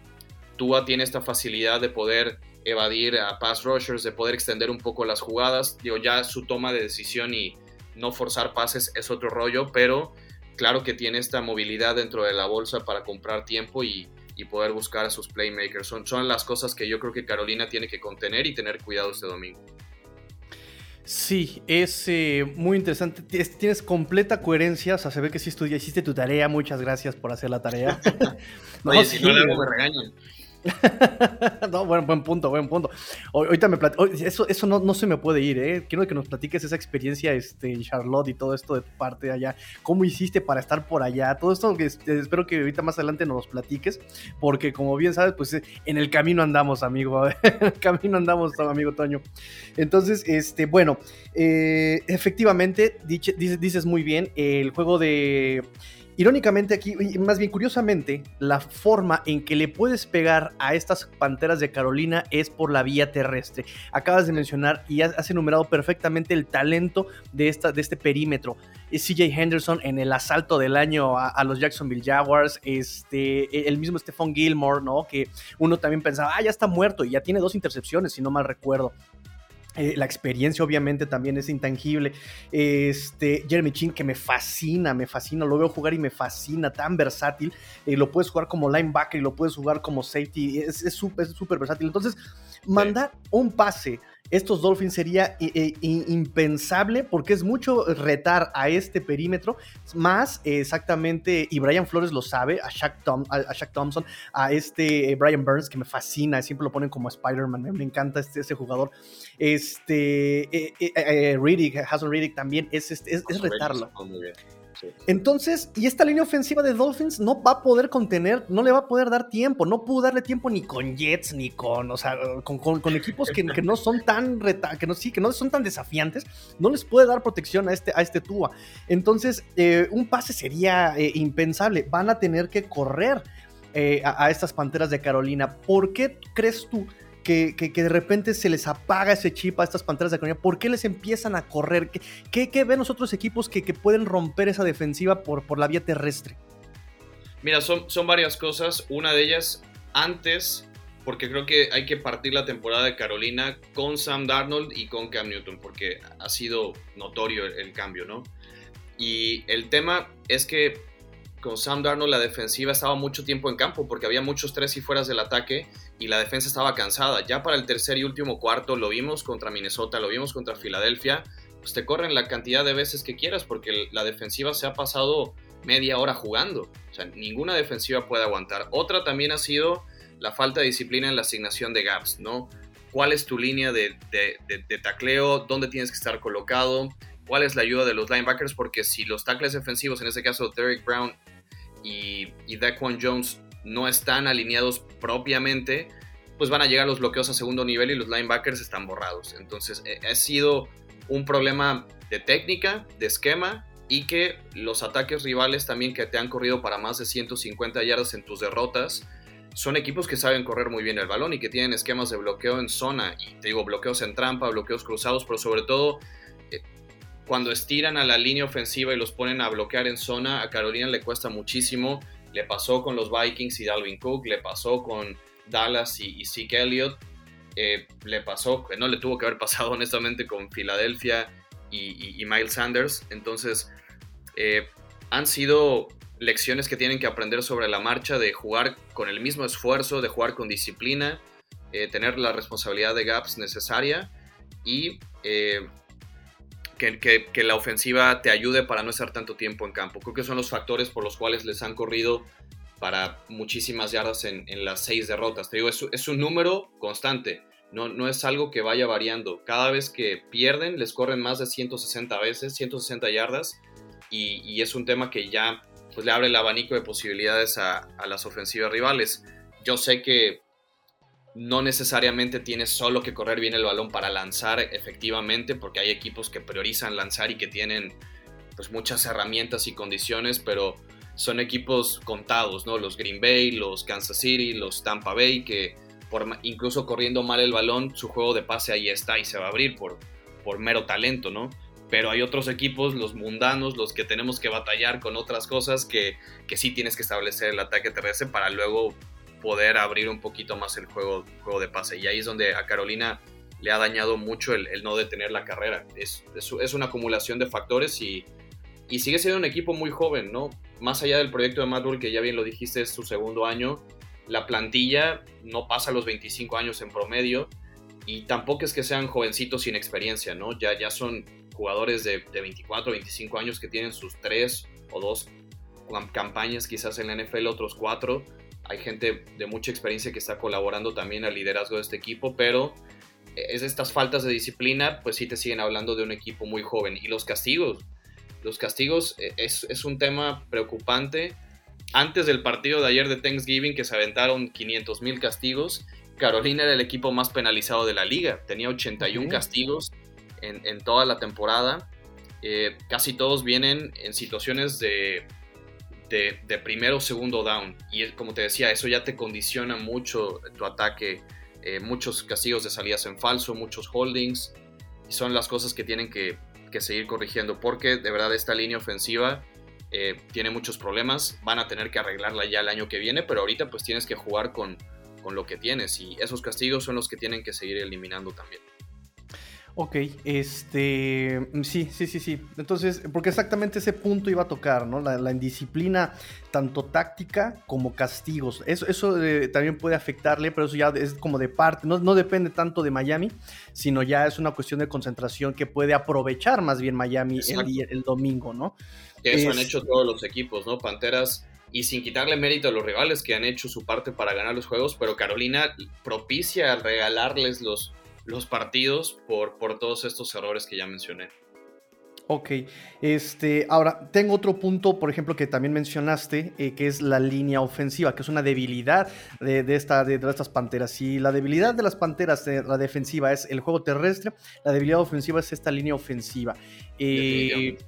Tua tiene esta facilidad de poder evadir a pass rushers, de poder extender un poco las jugadas. Digo, ya su toma de decisión y no forzar pases es otro rollo, pero claro que tiene esta movilidad dentro de la bolsa para comprar tiempo y, y poder buscar a sus playmakers. Son, son las cosas que yo creo que Carolina tiene que contener y tener cuidado este domingo. Sí, es eh, muy interesante. Tienes completa coherencia. O sea, se ve que sí estudia, hiciste tu tarea. Muchas gracias por hacer la tarea. <laughs> <laughs> no, si no le hago, me regañan. <laughs> no, bueno, buen punto, buen punto. Ahorita me eso, eso no, no, se me puede ir, ¿eh? Quiero que nos platiques esa experiencia este, en Charlotte y todo esto de tu parte de allá. ¿Cómo hiciste para estar por allá? Todo esto que este, espero que ahorita más adelante nos platiques, porque como bien sabes, pues en el camino andamos, amigo. <laughs> en el camino andamos, amigo Toño. Entonces, este, bueno, eh, efectivamente, dices muy bien, el juego de Irónicamente aquí, más bien curiosamente, la forma en que le puedes pegar a estas Panteras de Carolina es por la vía terrestre. Acabas de mencionar y has, enumerado perfectamente el talento de, esta, de este perímetro. CJ Henderson en el asalto del año a, los Jacksonville Jaguars, este, el mismo Stephon Gilmore, ¿no? Que uno también pensaba, ah, ya está muerto y ya tiene dos intercepciones, si no mal recuerdo. Eh, la experiencia obviamente también es intangible. Este, Jeremy Chin que me fascina, me fascina, lo veo jugar y me fascina, tan versátil. Eh, lo puedes jugar como linebacker y lo puedes jugar como safety, es súper versátil. Entonces, mandar un pase estos Dolphins sería eh, eh, impensable porque es mucho retar a este perímetro, más exactamente, y Brian Flores lo sabe, a Shaq, Thompson, a este eh, Brian Burns que me fascina, siempre lo ponen como Spider-Man, me, encanta este, ese jugador. Este, Riddick, Hassan Riddick también, es, es, es retarlo. Entonces, y esta línea ofensiva de Dolphins no va a poder contener, no le va a poder dar tiempo, no pudo darle tiempo ni con Jets, ni con, o sea, con, equipos que, no son tan que no, sí, que no son tan desafiantes, no les puede dar protección a este, a este Tua. Entonces, eh, un pase sería eh, impensable. Van a tener que correr eh, a, a estas Panteras de Carolina. ¿Por qué crees tú? Que, de repente se les apaga ese chip a estas panteras de Carolina? ¿Por qué les empiezan a correr? ¿Qué, qué, ven los otros equipos que, pueden romper esa defensiva por, por la vía terrestre? Mira, son, son varias cosas. Una de ellas, antes, porque creo que hay que partir la temporada de Carolina con Sam Darnold y con Cam Newton, porque ha sido notorio el cambio, ¿no? Y el tema es que con Sam Darnold la defensiva estaba mucho tiempo en campo porque había muchos tres y fueras del ataque y la defensa estaba cansada. Ya para el tercer y último cuarto lo vimos contra Minnesota, lo vimos contra Filadelfia, pues te corren la cantidad de veces que quieras porque la defensiva se ha pasado media hora jugando. O sea, ninguna defensiva puede aguantar. Otra también ha sido la falta de disciplina en la asignación de gaps, ¿no? ¿Cuál es tu línea de, de tacleo? ¿Dónde tienes que estar colocado? ¿Cuál es la ayuda de los linebackers? Porque si los tackles defensivos, en este caso Derek Brown y, y Jones, no están alineados propiamente, pues van a llegar los bloqueos a segundo nivel y los linebackers están borrados. Entonces eh, ha sido un problema de técnica, de esquema y que los ataques rivales también que te han corrido para más de 150 yardas en tus derrotas son equipos que saben correr muy bien el balón y que tienen esquemas de bloqueo en zona y te digo bloqueos en trampa, bloqueos cruzados, pero sobre todo cuando estiran a la línea ofensiva y los ponen a bloquear en zona, a Carolina le cuesta muchísimo le pasó con los Vikings y Dalvin Cook, le pasó con Dallas y, Zeke Elliott, eh, le pasó, no le tuvo que haber pasado <laughs> honestamente con Filadelfia y, Miles Sanders. Entonces, eh, han sido lecciones que tienen que aprender sobre la marcha de jugar con el mismo esfuerzo, de jugar con disciplina, eh, tener la responsabilidad de gaps necesaria y que, la ofensiva te ayude para no estar tanto tiempo en campo. Creo que son los factores por los cuales les han corrido para muchísimas yardas en, las seis derrotas. Te digo, es, un número constante, no, no es algo que vaya variando. Cada vez que pierden, les corren más de 160 veces, 160 yardas, y, es un tema que ya pues, le abre el abanico de posibilidades a las ofensivas rivales. Yo sé que no necesariamente tienes solo que correr bien el balón para lanzar efectivamente, porque hay equipos que priorizan lanzar y que tienen pues muchas herramientas y condiciones, pero son equipos contados, ¿no? Los Green Bay, los Kansas City, los Tampa Bay, que por, incluso corriendo mal el balón, su juego de pase ahí está y se va a abrir por, por mero talento, ¿no? Pero hay otros equipos, los mundanos, los que tenemos que batallar con otras cosas que, que sí tienes que establecer el ataque terrestre para luego poder abrir un poquito más el juego, juego de pase. Y ahí es donde a Carolina le ha dañado mucho el, no detener la carrera. Es, es, una acumulación de factores y, y, sigue siendo un equipo muy joven, ¿no? Más allá del proyecto de Matt que ya bien lo dijiste, es su segundo año. la plantilla no pasa los 25 años en promedio y tampoco es que sean jovencitos sin experiencia, ¿no? Ya, ya son jugadores de, de 24, 25 años que tienen sus tres o dos campañas quizás en la NFL, otros cuatro. Hay gente de mucha experiencia que está colaborando también al liderazgo de este equipo, pero es estas faltas de disciplina, pues sí te siguen hablando de un equipo muy joven. Y los castigos, los castigos eh, es, es un tema preocupante. Antes del partido de ayer de Thanksgiving, que se aventaron 500 mil castigos, Carolina era el equipo más penalizado de la liga. Tenía 81 castigos en, en, toda la temporada. Eh, casi todos vienen en situaciones de, de, de, primero o segundo down. Y como te decía, eso ya te condiciona mucho tu ataque eh, muchos castigos de salidas en falso, muchos holdings, y son las cosas que tienen que, seguir corrigiendo, porque de verdad esta línea ofensiva eh, tiene muchos problemas, van a tener que arreglarla ya el año que viene, pero ahorita pues tienes que jugar con, con lo que tienes, y esos castigos son los que tienen que seguir eliminando también. Ok, este, mm, sí, sí, sí, sí. Entonces, porque exactamente ese punto iba a tocar, ¿no? La, indisciplina, tanto táctica como castigos. Eso, eso eh, también puede afectarle, pero eso ya es como de parte, no, no depende tanto de Miami, sino ya es una cuestión de concentración que puede aprovechar más bien Miami el, el, domingo, ¿no? eso han hecho todos los equipos, ¿no? Panteras y sin quitarle mérito a los rivales que han hecho su parte para ganar los juegos, pero Carolina propicia regalarles los, los partidos por, por todos estos errores que ya mencioné. Ok, este, ahora tengo otro punto, por ejemplo, que también mencionaste, eh, que es la línea ofensiva, que es una debilidad de, esta, de, estas panteras. Y la debilidad de las panteras, de la defensiva, es el juego terrestre, la debilidad ofensiva es esta línea ofensiva. Eh,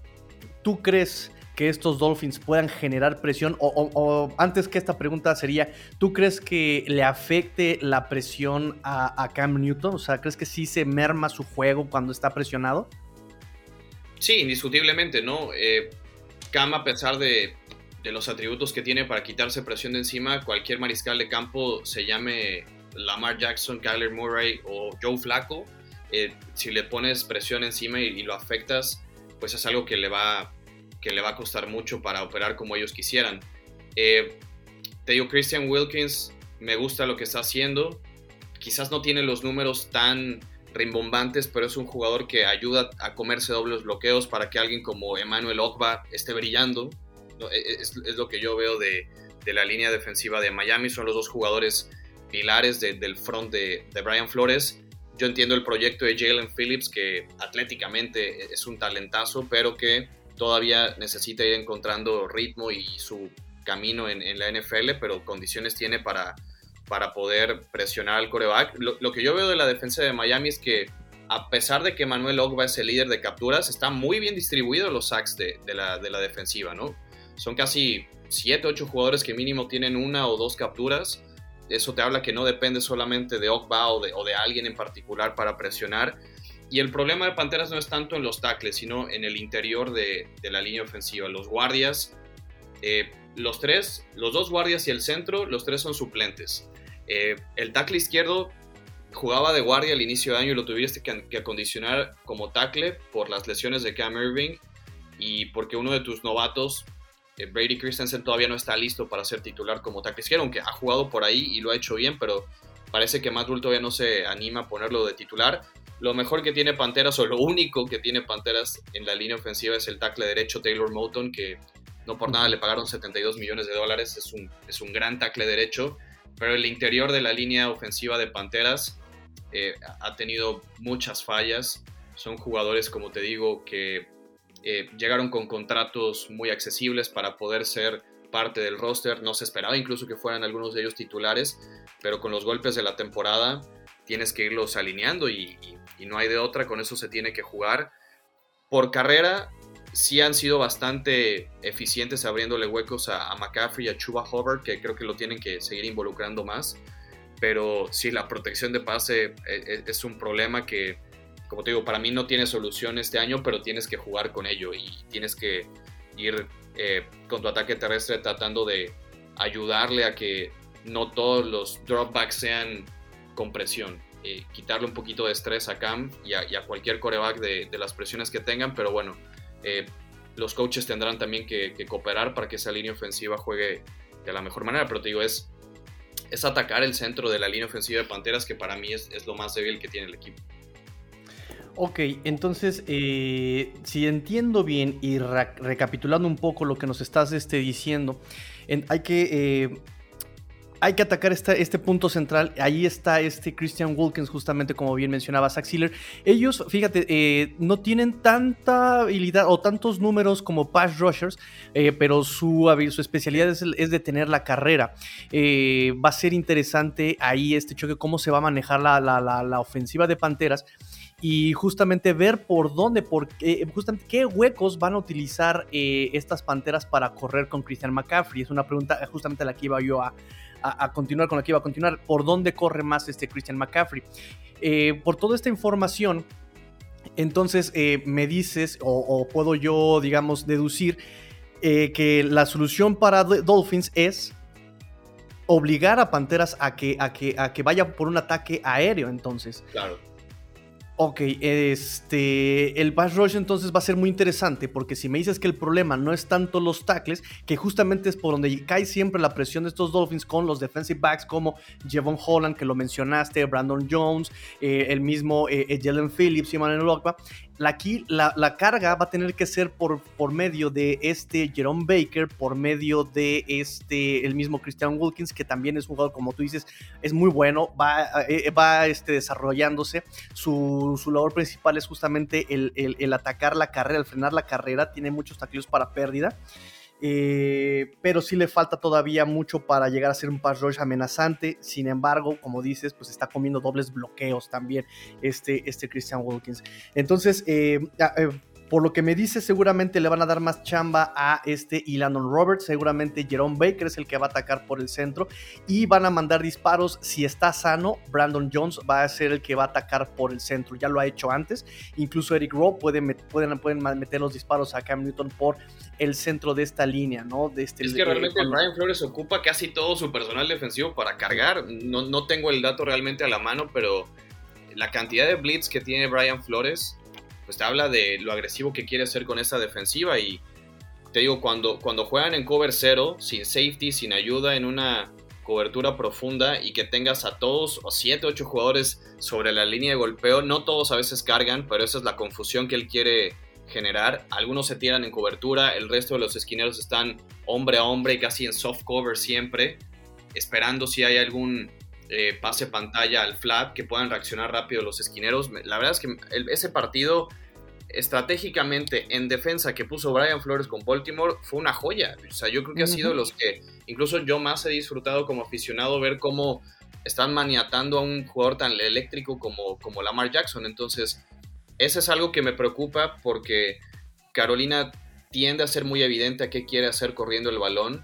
¿Tú crees que estos Dolphins puedan generar presión? O, antes que esta pregunta sería, ¿tú crees que le afecte la presión a, Cam Newton? O sea, ¿crees que sí se merma su juego cuando está presionado? Sí, indiscutiblemente, ¿no? Eh, Cam, a pesar de, los atributos que tiene para quitarse presión de encima, cualquier mariscal de campo se llame Lamar Jackson, Kyler Murray o Joe Flacco, eh, si le pones presión encima y, y, lo afectas, pues es algo que le va que le va a costar mucho para operar como ellos quisieran. Eh, te digo, Christian Wilkins, me gusta lo que está haciendo. Quizás no tiene los números tan rimbombantes, pero es un jugador que ayuda a comerse dobles bloqueos para que alguien como Emmanuel Ogba esté brillando. E, e, es, lo que yo veo de, la línea defensiva de Miami. Son los dos jugadores pilares del front de, de Brian Flores. Yo entiendo el proyecto de Jalen Phillips, que atléticamente es un talentazo, pero que todavía necesita ir encontrando ritmo y su camino en, la NFL, pero condiciones tiene para, para poder presionar al coreback. Lo, que yo veo de la defensa de Miami es que a pesar de que Manuel Ogba es el líder de capturas, está muy bien distribuido los sacks de, la, de la, defensiva, ¿no? Son casi 7, 8 jugadores que mínimo tienen una o dos capturas. Eso te habla que no depende solamente de Ogba o de alguien en particular para presionar. Y el problema de Panteras no es tanto en los tackles, sino en el interior de, la línea ofensiva. Los guardias, eh, los tres, los dos guardias y el centro, los tres son suplentes. Eh, el tackle izquierdo jugaba de guardia al inicio de año y lo tuviste que, acondicionar como tackle por las lesiones de Cam Irving y porque uno de tus novatos, eh, Brady Christensen, todavía no está listo para ser titular como tackle izquierdo, aunque ha jugado por ahí y lo ha hecho bien, pero parece que Matt Rule todavía no se anima a ponerlo de titular. Lo mejor que tiene Panteras, o lo único que tiene Panteras en la línea ofensiva, es el tackle derecho Taylor Moton, que no por nada le pagaron 72 millones de dólares. Es un, es un gran tackle derecho. Pero el interior de la línea ofensiva de Panteras eh, ha tenido muchas fallas. Son jugadores, como te digo, que eh, llegaron con contratos muy accesibles para poder ser parte del roster. No se esperaba incluso que fueran algunos de ellos titulares, pero con los golpes de la temporada tienes que irlos alineando y, no hay de otra, con eso se tiene que jugar. Por carrera, sí han sido bastante eficientes abriéndole huecos a, McCaffrey y a Chuba Hubbard, que creo que lo tienen que seguir involucrando más. Pero sí, la protección de pase e, e, es, un problema que, como te digo, para mí no tiene solución este año, pero tienes que jugar con ello y tienes que ir eh, con tu ataque terrestre tratando de ayudarle a que no todos los dropbacks sean con presión. Eh, quitarle un poquito de estrés a Cam y a, cualquier coreback de, las presiones que tengan, pero bueno, eh, los coaches tendrán también que, cooperar para que esa línea ofensiva juegue de la mejor manera, pero te digo, es, es atacar el centro de la línea ofensiva de Panteras, que para mí es, lo más débil que tiene el equipo. Ok, entonces, eh, si entiendo bien y recapitulando un poco lo que nos estás este, diciendo, hay que hay que atacar este, punto central. Ahí está este Christian Wilkins, justamente como bien mencionaba Zach. Ellos, fíjate, eh, no tienen tanta habilidad o tantos números como pass rushers, eh, pero su, especialidad es, es, detener la carrera. Eh, va a ser interesante ahí este choque, cómo se va a manejar la, la ofensiva de Panteras y justamente ver por dónde, por qué, justamente qué huecos van a utilizar estas panteras para correr con Christian McCaffrey. Es una pregunta justamente a la que iba yo a, a, continuar con la que iba a continuar. ¿Por dónde corre más este Christian McCaffrey? Eh, por toda esta información, entonces eh, me dices, o, puedo yo, digamos, deducir eh, que la solución para Dolphins es obligar a Panteras a que, a que, a que vaya por un ataque aéreo, entonces. Claro. Ok, este, el pass rush entonces va a ser muy interesante porque si me dices que el problema no es tanto los tackles, que justamente es por donde cae siempre la presión de estos Dolphins con los defensive backs como Jevon Holland, que lo mencionaste, Brandon Jones, eh, el mismo eh, eh, Jalen Phillips y Manuel Ogba, aquí la, carga va a tener que ser por, por medio de este Jerome Baker, por medio de este, el mismo Christian Wilkins, que también es jugador, como tú dices, es muy bueno, va, eh, va este, desarrollándose. Su, labor principal es justamente el, el, atacar la carrera, el frenar la carrera, tiene muchos tackles para pérdida. Eh, pero sí le falta todavía mucho para llegar a ser un pass rush amenazante. Sin embargo, como dices, pues está comiendo dobles bloqueos también este, este Christian Wilkins. Entonces, eh, eh por lo que me dice, seguramente le van a dar más chamba a este y Landon Roberts. Seguramente Jerome Baker es el que va a atacar por el centro. Y van a mandar disparos. Si está sano, Brandon Jones va a ser el que va a atacar por el centro. Ya lo ha hecho antes. Incluso Eric Rowe puede, pueden, pueden meter los disparos a Cam Newton por el centro de esta línea, ¿no? De este, es que realmente Brian Flores ocupa casi todo su personal defensivo para cargar. No, no tengo el dato realmente a la mano, pero la cantidad de blitz que tiene Brian Flores pues te habla de lo agresivo que quiere hacer con esta defensiva y te digo, cuando, cuando juegan en cover cero, sin safety, sin ayuda, en una cobertura profunda y que tengas a todos o 7, 8 jugadores sobre la línea de golpeo, no todos a veces cargan, pero esa es la confusión que él quiere generar. Algunos se tiran en cobertura, el resto de los esquineros están hombre a hombre, casi en soft cover siempre, esperando si hay algún eh, pase pantalla al flat que puedan reaccionar rápido los esquineros. La verdad es que ese partido estratégicamente en defensa que puso Brian Flores con Baltimore fue una joya. O sea, yo creo que ha sido los que incluso yo más he disfrutado como aficionado ver cómo están maniatando a un jugador tan eléctrico como, como Lamar Jackson. Entonces, eso es algo que me preocupa porque Carolina tiende a ser muy evidente a qué quiere hacer corriendo el balón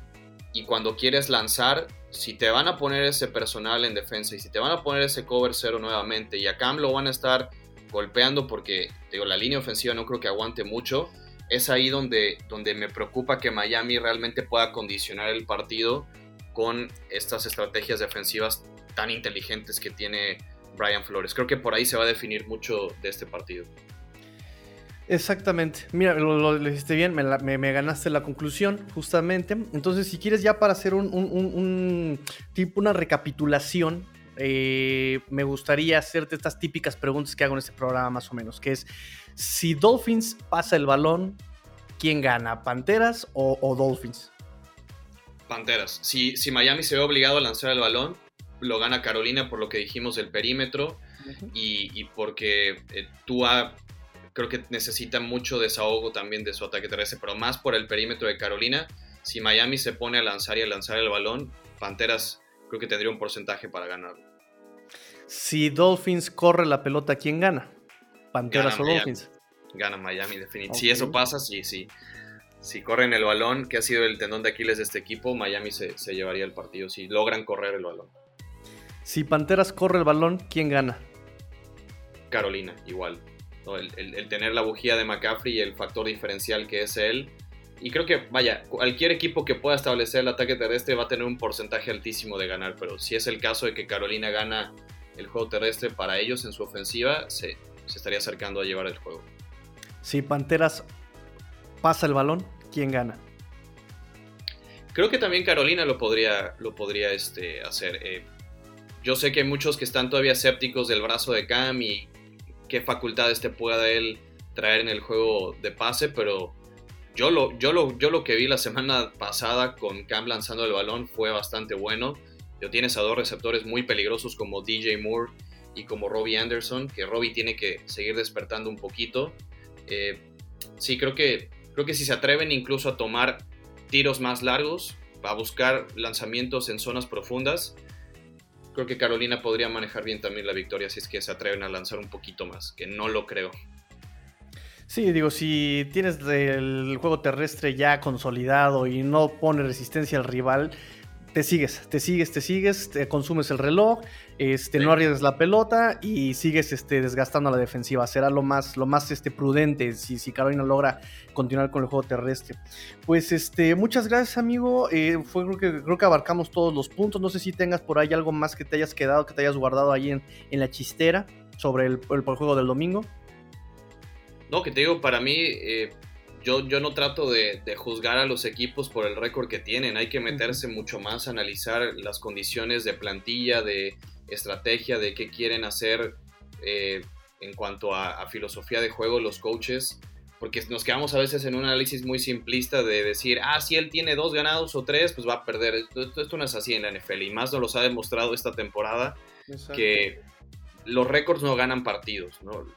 y cuando quieres lanzar, si te van a poner ese personal en defensa y si te van a poner ese cover cero nuevamente y a Cam lo van a estar golpeando porque digo, la línea ofensiva no creo que aguante mucho. Es ahí donde, donde me preocupa que Miami realmente pueda condicionar el partido con estas estrategias defensivas tan inteligentes que tiene Brian Flores. Creo que por ahí se va a definir mucho de este partido. Exactamente. Mira, lo, hiciste bien, me, ganaste la conclusión, justamente. Entonces, si quieres ya para hacer un tipo, una recapitulación eh, me gustaría hacerte estas típicas preguntas que hago en este programa más o menos, que es, si Dolphins pasa el balón, ¿quién gana? ¿Panteras o, Dolphins? Panteras. Si, si, Miami se ve obligado a lanzar el balón, lo gana Carolina por lo que dijimos del perímetro y, porque eh, Tua creo que necesita mucho desahogo también de su ataque terrestre, pero más por el perímetro de Carolina. Si Miami se pone a lanzar y a lanzar el balón, Panteras creo que tendría un porcentaje para ganarlo. Si Dolphins corre la pelota, ¿quién gana? ¿Panteras o Dolphins? Gana Miami, definitivamente. Si eso pasa, sí, sí. Si corren el balón, que ha sido el tendón de Aquiles de este equipo, Miami se, llevaría el partido. Si logran correr el balón. Si Panteras corre el balón, ¿quién gana? Carolina, igual. El, tener la bujía de McCaffrey y el factor diferencial que es él. Y creo que, vaya, cualquier equipo que pueda establecer el ataque terrestre va a tener un porcentaje altísimo de ganar. Pero si es el caso de que Carolina gana el juego terrestre para ellos en su ofensiva, se, estaría acercando a llevar el juego. Si Panteras pasa el balón, ¿quién gana? creo que también Carolina lo podría, lo podría este, hacer. Eh, yo sé que hay muchos que están todavía escépticos del brazo de Cam y qué facultades te pueda él traer en el juego de pase, pero yo lo, yo lo, yo lo que vi la semana pasada con Cam lanzando el balón fue bastante bueno. Yo tienes a dos receptores muy peligrosos como DJ Moore y como Robbie Anderson, que Robbie tiene que seguir despertando un poquito. Eh, sí, creo que, creo que si se atreven incluso a tomar tiros más largos, a buscar lanzamientos en zonas profundas, creo que Carolina podría manejar bien también la victoria si es que se atreven a lanzar un poquito más, que no lo creo. Sí, digo, si tienes el juego terrestre ya consolidado y no pone resistencia al rival, te sigues, te sigues, te sigues, te consumes el reloj, este, no arriesgas la pelota y sigues este, desgastando la defensiva. Será lo más, lo más este, prudente si, si Carolina logra continuar con el juego terrestre. Pues este, muchas gracias, amigo. Eh, fue, creo, que, creo que abarcamos todos los puntos. No sé si tengas por ahí algo más que te hayas quedado, que te hayas guardado ahí en, en la chistera sobre el, el, juego del domingo. No, que te digo, para mí, eh, yo, no trato de, juzgar a los equipos por el récord que tienen, hay que meterse mucho más a analizar las condiciones de plantilla, de estrategia, de qué quieren hacer eh, en cuanto a, filosofía de juego los coaches, porque nos quedamos a veces en un análisis muy simplista de decir, ah, si él tiene dos ganados o tres, pues va a perder. Esto, no es así en la NFL y más nos los ha demostrado esta temporada que los récords no ganan partidos, ¿no?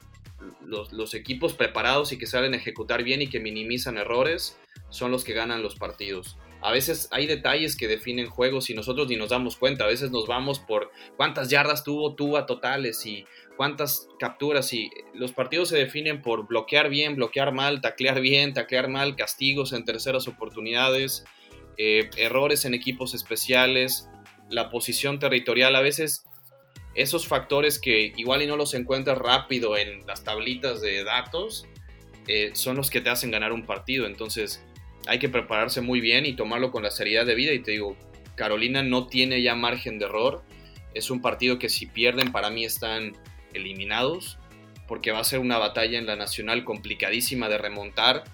Los, equipos preparados y que saben ejecutar bien y que minimizan errores son los que ganan los partidos. A veces hay detalles que definen juegos y nosotros ni nos damos cuenta. A veces nos vamos por cuántas yardas tuvo Tuba totales y cuántas capturas. Y los partidos se definen por bloquear bien, bloquear mal, taclear bien, taclear mal, castigos en terceras oportunidades, eh, errores en equipos especiales, la posición territorial. A veces esos factores que igual y no los encuentras rápido en las tablitas de datos, eh, son los que te hacen ganar un partido. Entonces hay que prepararse muy bien y tomarlo con la seriedad de vida. Y te digo, Carolina no tiene ya margen de error. Es un partido que si pierden para mí están eliminados, porque va a ser una batalla en la nacional complicadísima de remontar.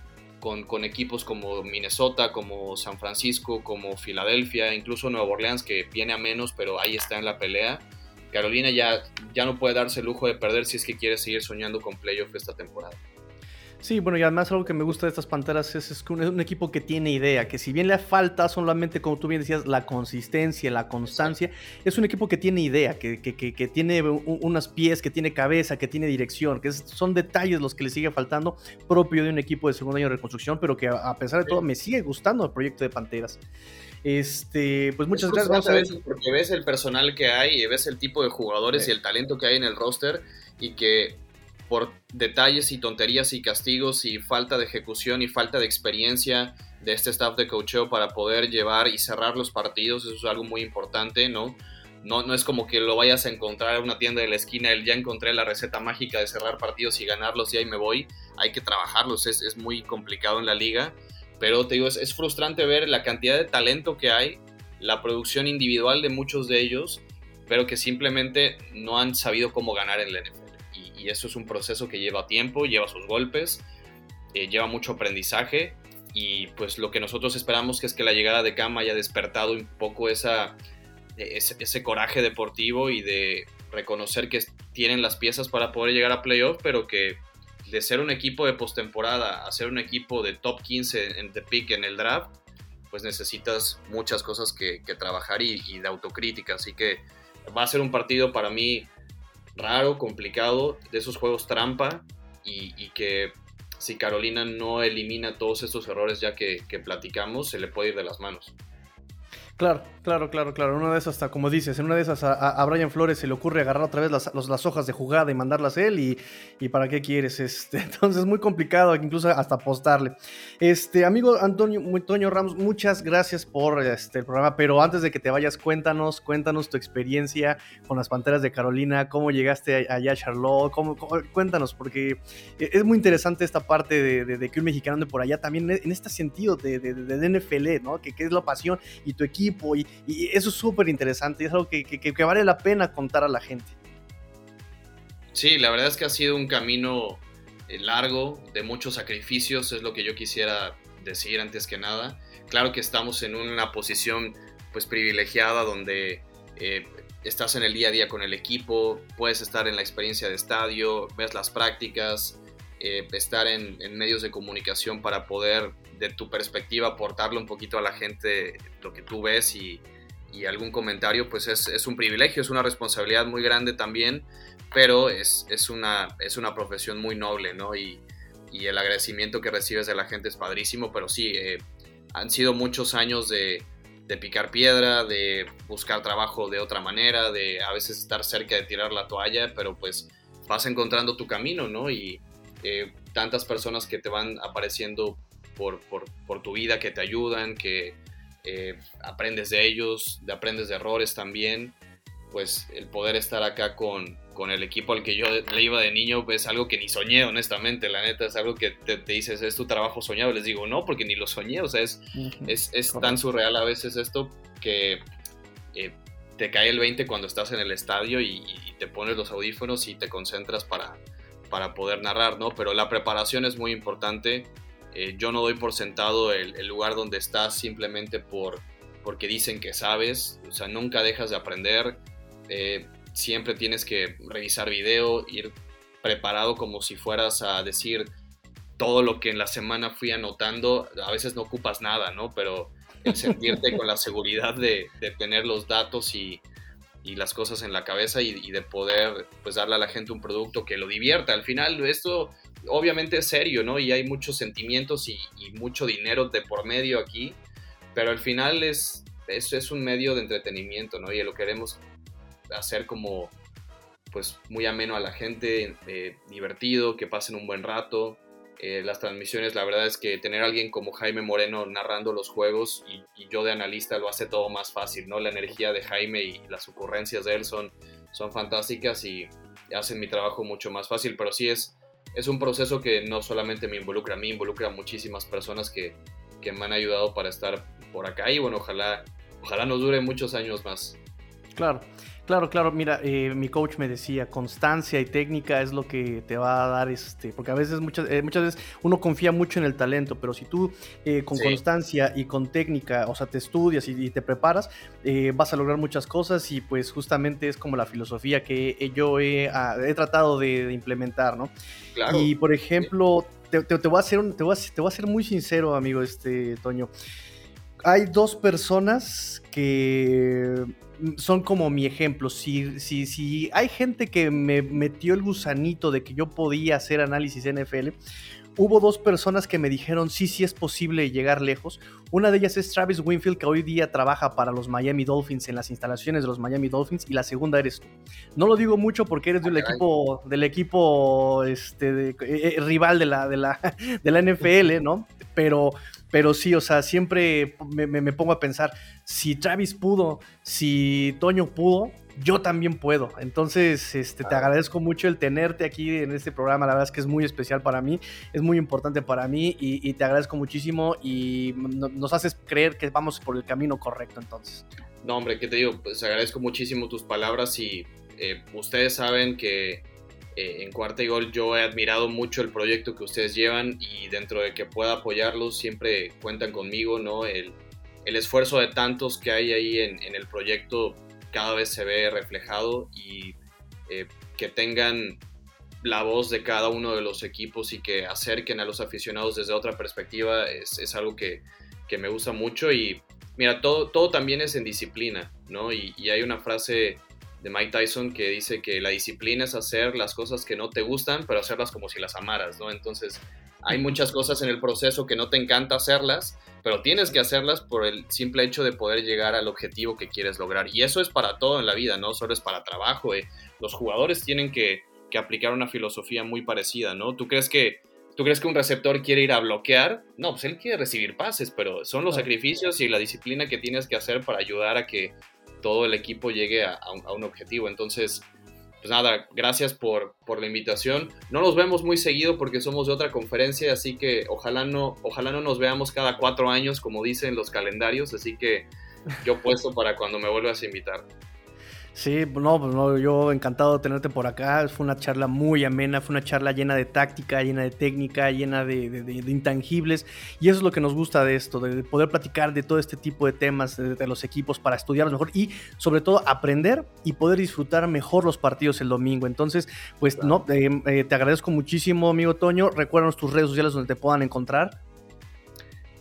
Con, con, equipos como Minnesota, como San Francisco, como Filadelfia, incluso Nueva Orleans, que viene a menos, pero ahí está en la pelea. Carolina ya, ya no puede darse el lujo de perder si es que quiere seguir soñando con playoff esta temporada. Sí, bueno, y además algo que me gusta de estas panteras es, que es un equipo que tiene idea, que si bien le falta solamente, como tú bien decías, la consistencia, la constancia, es un equipo que tiene idea, que, que, tiene unas pies, que tiene cabeza, que tiene dirección, que son detalles los que le sigue faltando propio de un equipo de segundo año de reconstrucción, pero que a pesar de todo me sigue gustando el proyecto de Panteras. Este, pues muchas gracias. a ver. Porque ves el personal que hay y ves el tipo de jugadores y el talento que hay en el roster y que por detalles y tonterías y castigos y falta de ejecución y falta de experiencia de este staff de coacheo para poder llevar y cerrar los partidos, eso es algo muy importante, ¿no? No, no es como que lo vayas a encontrar en una tienda de la esquina, el ya encontré la receta mágica de cerrar partidos y ganarlos y ahí me voy. Hay que trabajarlos, es, es muy complicado en la liga pero te digo, es, frustrante ver la cantidad de talento que hay, la producción individual de muchos de ellos, pero que simplemente no han sabido cómo ganar en la NFL. Y, eso es un proceso que lleva tiempo, lleva sus golpes, eh, lleva mucho aprendizaje. Y pues lo que nosotros esperamos que es que la llegada de Cam haya despertado un poco esa, ese, coraje deportivo y de reconocer que tienen las piezas para poder llegar a playoff, pero que de ser un equipo de postemporada a ser un equipo de top 15 en the pick en el draft, pues necesitas muchas cosas que, trabajar y, de autocrítica. Así que va a ser un partido para mí raro, complicado, de esos juegos trampa y, que si Carolina no elimina todos estos errores ya que, que platicamos, se le puede ir de las manos. Claro, claro, claro, claro. Una de esas, hasta como dices, en una de esas a, Brian Flores se le ocurre agarrar otra vez las, las hojas de jugada y mandarlas a él. Y, y, para qué quieres? <laughs> Este, entonces es muy complicado, incluso hasta apostarle. Este, amigo Antonio, Antonio Ramos, muchas gracias por este, el programa. Pero antes de que te vayas, cuéntanos, cuéntanos tu experiencia con las Panteras de Carolina, cómo llegaste allá a Charlotte, cómo, cuéntanos, porque es muy interesante esta parte de, que un mexicano ande por allá también en este sentido de, de, NFL, ¿no? Que, que es la pasión y tu equipo y, eso es súper interesante y es algo que, vale la pena contar a la gente. Sí, la verdad es que ha sido un camino eh, largo, de muchos sacrificios, es lo que yo quisiera decir antes que nada. Claro que estamos en una posición pues privilegiada donde eh, estás en el día a día con el equipo, puedes estar en la experiencia de estadio, ves las prácticas, eh, estar en, medios de comunicación para poder, de tu perspectiva, aportarle un poquito a la gente lo que tú ves y, algún comentario, pues es, un privilegio, es una responsabilidad muy grande también, pero es, es, una, es una profesión muy noble, ¿no? Y, y, el agradecimiento que recibes de la gente es padrísimo, pero sí, eh, han sido muchos años de, de picar piedra, de buscar trabajo de otra manera, de a veces estar cerca de tirar la toalla, pero pues vas encontrando tu camino, ¿no? Y, eh, tantas personas que te van apareciendo por, por, tu vida, que te ayudan, que eh, aprendes de ellos, de aprendes de errores también, pues el poder estar acá con, con, el equipo al que yo le iba de niño es algo que ni soñé, honestamente, la neta, es algo que te, dices, es tu trabajo soñado, les digo, no, porque ni lo soñé, o sea, es, es, es tan surreal a veces esto que... Eh, te cae el 20 cuando estás en el estadio y te pones los audífonos y te concentras para, para poder narrar, ¿no? Pero la preparación es muy importante. Eh, yo no doy por sentado el, lugar donde estás simplemente por, porque dicen que sabes. O sea, nunca dejas de aprender. Eh, siempre tienes que revisar video, ir preparado como si fueras a decir todo lo que en la semana fui anotando. A veces no ocupas nada, ¿no? Pero el sentirte con la <laughs> seguridad de, de tener los datos y, y las cosas en la cabeza y, de poder pues darle a la gente un producto que lo divierta. Al final esto obviamente es serio, ¿no? Y hay muchos sentimientos y, mucho dinero de por medio aquí, pero al final es, es, es un medio de entretenimiento, ¿no? Y lo queremos hacer como pues muy ameno a la gente, eh, divertido, que pasen un buen rato, eh, las transmisiones, la verdad es que tener alguien como Jaime Moreno narrando los juegos y, yo de analista lo hace todo más fácil, ¿no? La energía de Jaime y las ocurrencias de él son, son fantásticas y hacen mi trabajo mucho más fácil, pero sí es, es un proceso que no solamente me involucra a mí, involucra a muchísimas personas que, que me han ayudado para estar por acá y bueno, ojalá, ojalá nos dure muchos años más. Claro. Claro, claro, mira, eh, mi coach me decía, constancia y técnica es lo que te va a dar, este, porque a veces, muchas, eh, muchas veces uno confía mucho en el talento, pero si tú eh, con constancia y con técnica, o sea, te estudias y, te preparas, vas a lograr muchas cosas y pues justamente es como la filosofía que yo he, ah, tratado de, implementar, ¿no? Claro. Y por ejemplo, te, voy a hacer te, voy a, te voy a ser muy sincero, amigo, este, Toño. Hay dos personas que son como mi ejemplo. Si, si, si hay gente que me metió el gusanito de que yo podía hacer análisis NFL, hubo dos personas que me dijeron sí, sí es posible llegar lejos. Una de ellas es Travis Winfield, que hoy día trabaja para los Miami Dolphins en las instalaciones de los Miami Dolphins, y la segunda eres tú. No lo digo mucho porque eres del equipo, del equipo este, eh, eh, rival de la, de, la, <laughs> de la NFL, ¿no? Pero pero sí, o sea, siempre me, pongo a pensar, si Travis pudo, si Toño pudo, yo también puedo. Entonces, este, te agradezco mucho el tenerte aquí en este programa. La verdad es que es muy especial para mí, es muy importante para mí y, te agradezco muchísimo y nos haces creer que vamos por el camino correcto entonces. No, hombre, ¿qué te digo? Pues agradezco muchísimo tus palabras y eh, ustedes saben que eh, en Cuarta y Gol yo he admirado mucho el proyecto que ustedes llevan y dentro de que pueda apoyarlos siempre cuentan conmigo, ¿no? El, el esfuerzo de tantos que hay ahí en, en, el proyecto cada vez se ve reflejado y eh, que tengan la voz de cada uno de los equipos y que acerquen a los aficionados desde otra perspectiva es, es algo que, que, me gusta mucho y mira, todo, todo también es en disciplina, ¿no? Y, y hay una frase de Mike Tyson que dice que la disciplina es hacer las cosas que no te gustan, pero hacerlas como si las amaras, ¿no? Entonces, hay muchas cosas en el proceso que no te encanta hacerlas, pero tienes que hacerlas por el simple hecho de poder llegar al objetivo que quieres lograr. Y eso es para todo en la vida, no solo es para trabajo. Eh. Los jugadores tienen que, que aplicar una filosofía muy parecida, ¿no? ¿Tú crees que ¿Tú crees que un receptor quiere ir a bloquear? No, pues él quiere recibir pases, pero son los sacrificios y la disciplina que tienes que hacer para ayudar a que todo el equipo llegue a, un, objetivo. Entonces, pues nada, gracias por, por, la invitación. No nos vemos muy seguido porque somos de otra conferencia, así que ojalá no, ojalá no nos veamos cada cuatro años, como dicen los calendarios, así que yo puesto para cuando me vuelvas a invitar. Sí, no, pues no, yo encantado de tenerte por acá. Fue una charla muy amena, fue una charla llena de táctica, llena de técnica, llena de, intangibles. Y eso es lo que nos gusta de esto, de poder platicar de todo este tipo de temas de, los equipos para estudiarlos mejor y sobre todo aprender y poder disfrutar mejor los partidos el domingo. Entonces, pues no, eh, eh, te agradezco muchísimo, amigo Toño. Recuérdanos tus redes sociales donde te puedan encontrar.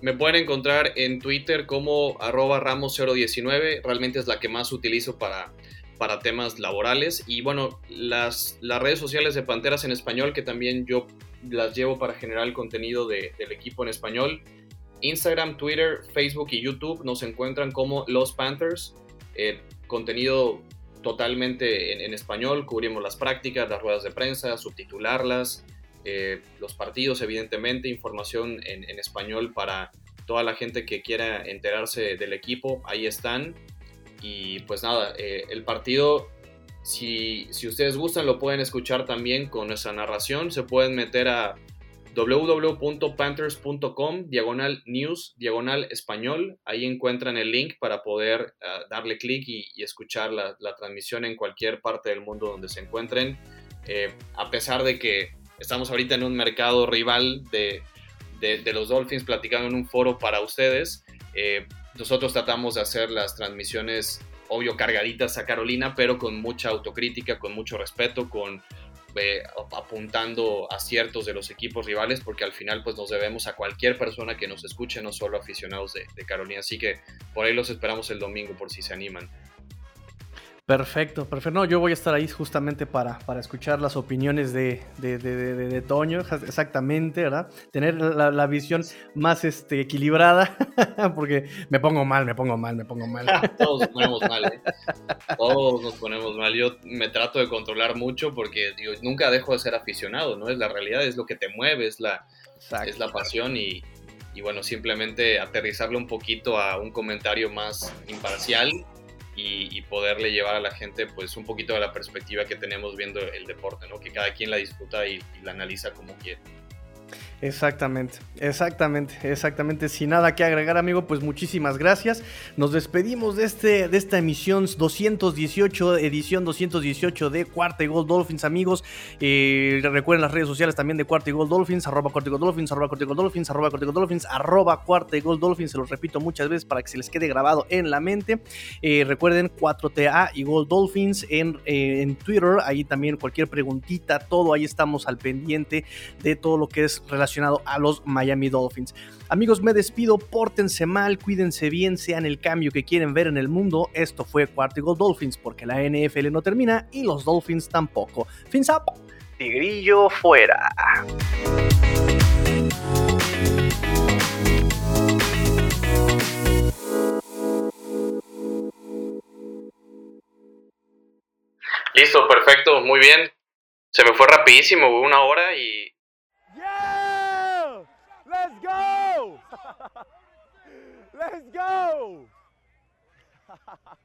Me pueden encontrar en Twitter como arroba ramos019. Realmente es la que más utilizo para para temas laborales. Y bueno, las, las redes sociales de Panteras en español, que también yo las llevo para generar el contenido del equipo en español. Instagram, Twitter, Facebook y YouTube nos encuentran como Los Panthers. Eh, contenido totalmente en, español, cubrimos las prácticas, las ruedas de prensa, subtitularlas, eh, los partidos, evidentemente, información en, en español para toda la gente que quiera enterarse del equipo, ahí están. Y pues nada, eh, el partido, si, si ustedes gustan, lo pueden escuchar también con nuestra narración. Se pueden meter a www.panthers.com, diagonal news, diagonal español. Ahí encuentran el link para poder ah, darle clic y, escuchar la, transmisión en cualquier parte del mundo donde se encuentren. Eh, a pesar de que estamos ahorita en un mercado rival de, de, los Dolphins, platicando en un foro para ustedes, eh, nosotros tratamos de hacer las transmisiones, obvio, cargaditas a Carolina, pero con mucha autocrítica, con mucho respeto, con eh, apuntando a ciertos de los equipos rivales, porque al final pues nos debemos a cualquier persona que nos escuche, no solo aficionados de, de Carolina. Así que por ahí los esperamos el domingo por si se animan. Perfecto, perfecto. No, yo voy a estar ahí justamente para, para escuchar las opiniones de, de, de, Toño, exactamente, ¿verdad? Tener la, visión más este, equilibrada, <laughs> porque me pongo mal, me pongo mal, me pongo mal. <laughs> Todos nos ponemos mal, ¿eh? Todos nos ponemos mal. Yo me trato de controlar mucho porque digo, nunca dejo de ser aficionado, ¿no? Es la realidad, es lo que te mueve, es la, es la pasión y, y bueno, simplemente aterrizarlo un poquito a un comentario más imparcial y, poderle llevar a la gente pues un poquito de la perspectiva que tenemos viendo el deporte, ¿no? Que cada quien la disfruta y la analiza como quiere. Exactamente, exactamente, exactamente. Sin nada que agregar, amigo, pues muchísimas gracias. Nos despedimos de, este, de esta emisión 218, edición 218 de Cuarta y Gol Dolphins, amigos. Eh, recuerden las redes sociales también de Cuarta y Gol Dolphins, arroba Cuarta y Gol Dolphins, arroba Cuarta y Gol Dolphins, arroba Cuarta y Gol Dolphins, arroba Cuarta y Gol Dolphins. Se los repito muchas veces para que se les quede grabado en la mente. Eh, recuerden 4TA y Gol Dolphins en, eh, en Twitter. Ahí también cualquier preguntita, todo ahí estamos al pendiente de todo lo que es relacionado relacionado a los Miami Dolphins. Amigos, me despido, pórtense mal, cuídense bien, sean el cambio que quieren ver en el mundo. Esto fue Cuarto Gold Dolphins porque la NFL no termina y los Dolphins tampoco. Fins up. Tigrillo fuera. Listo, perfecto, muy bien. Se me fue rapidísimo, una hora y go! <laughs> Let's go! <laughs>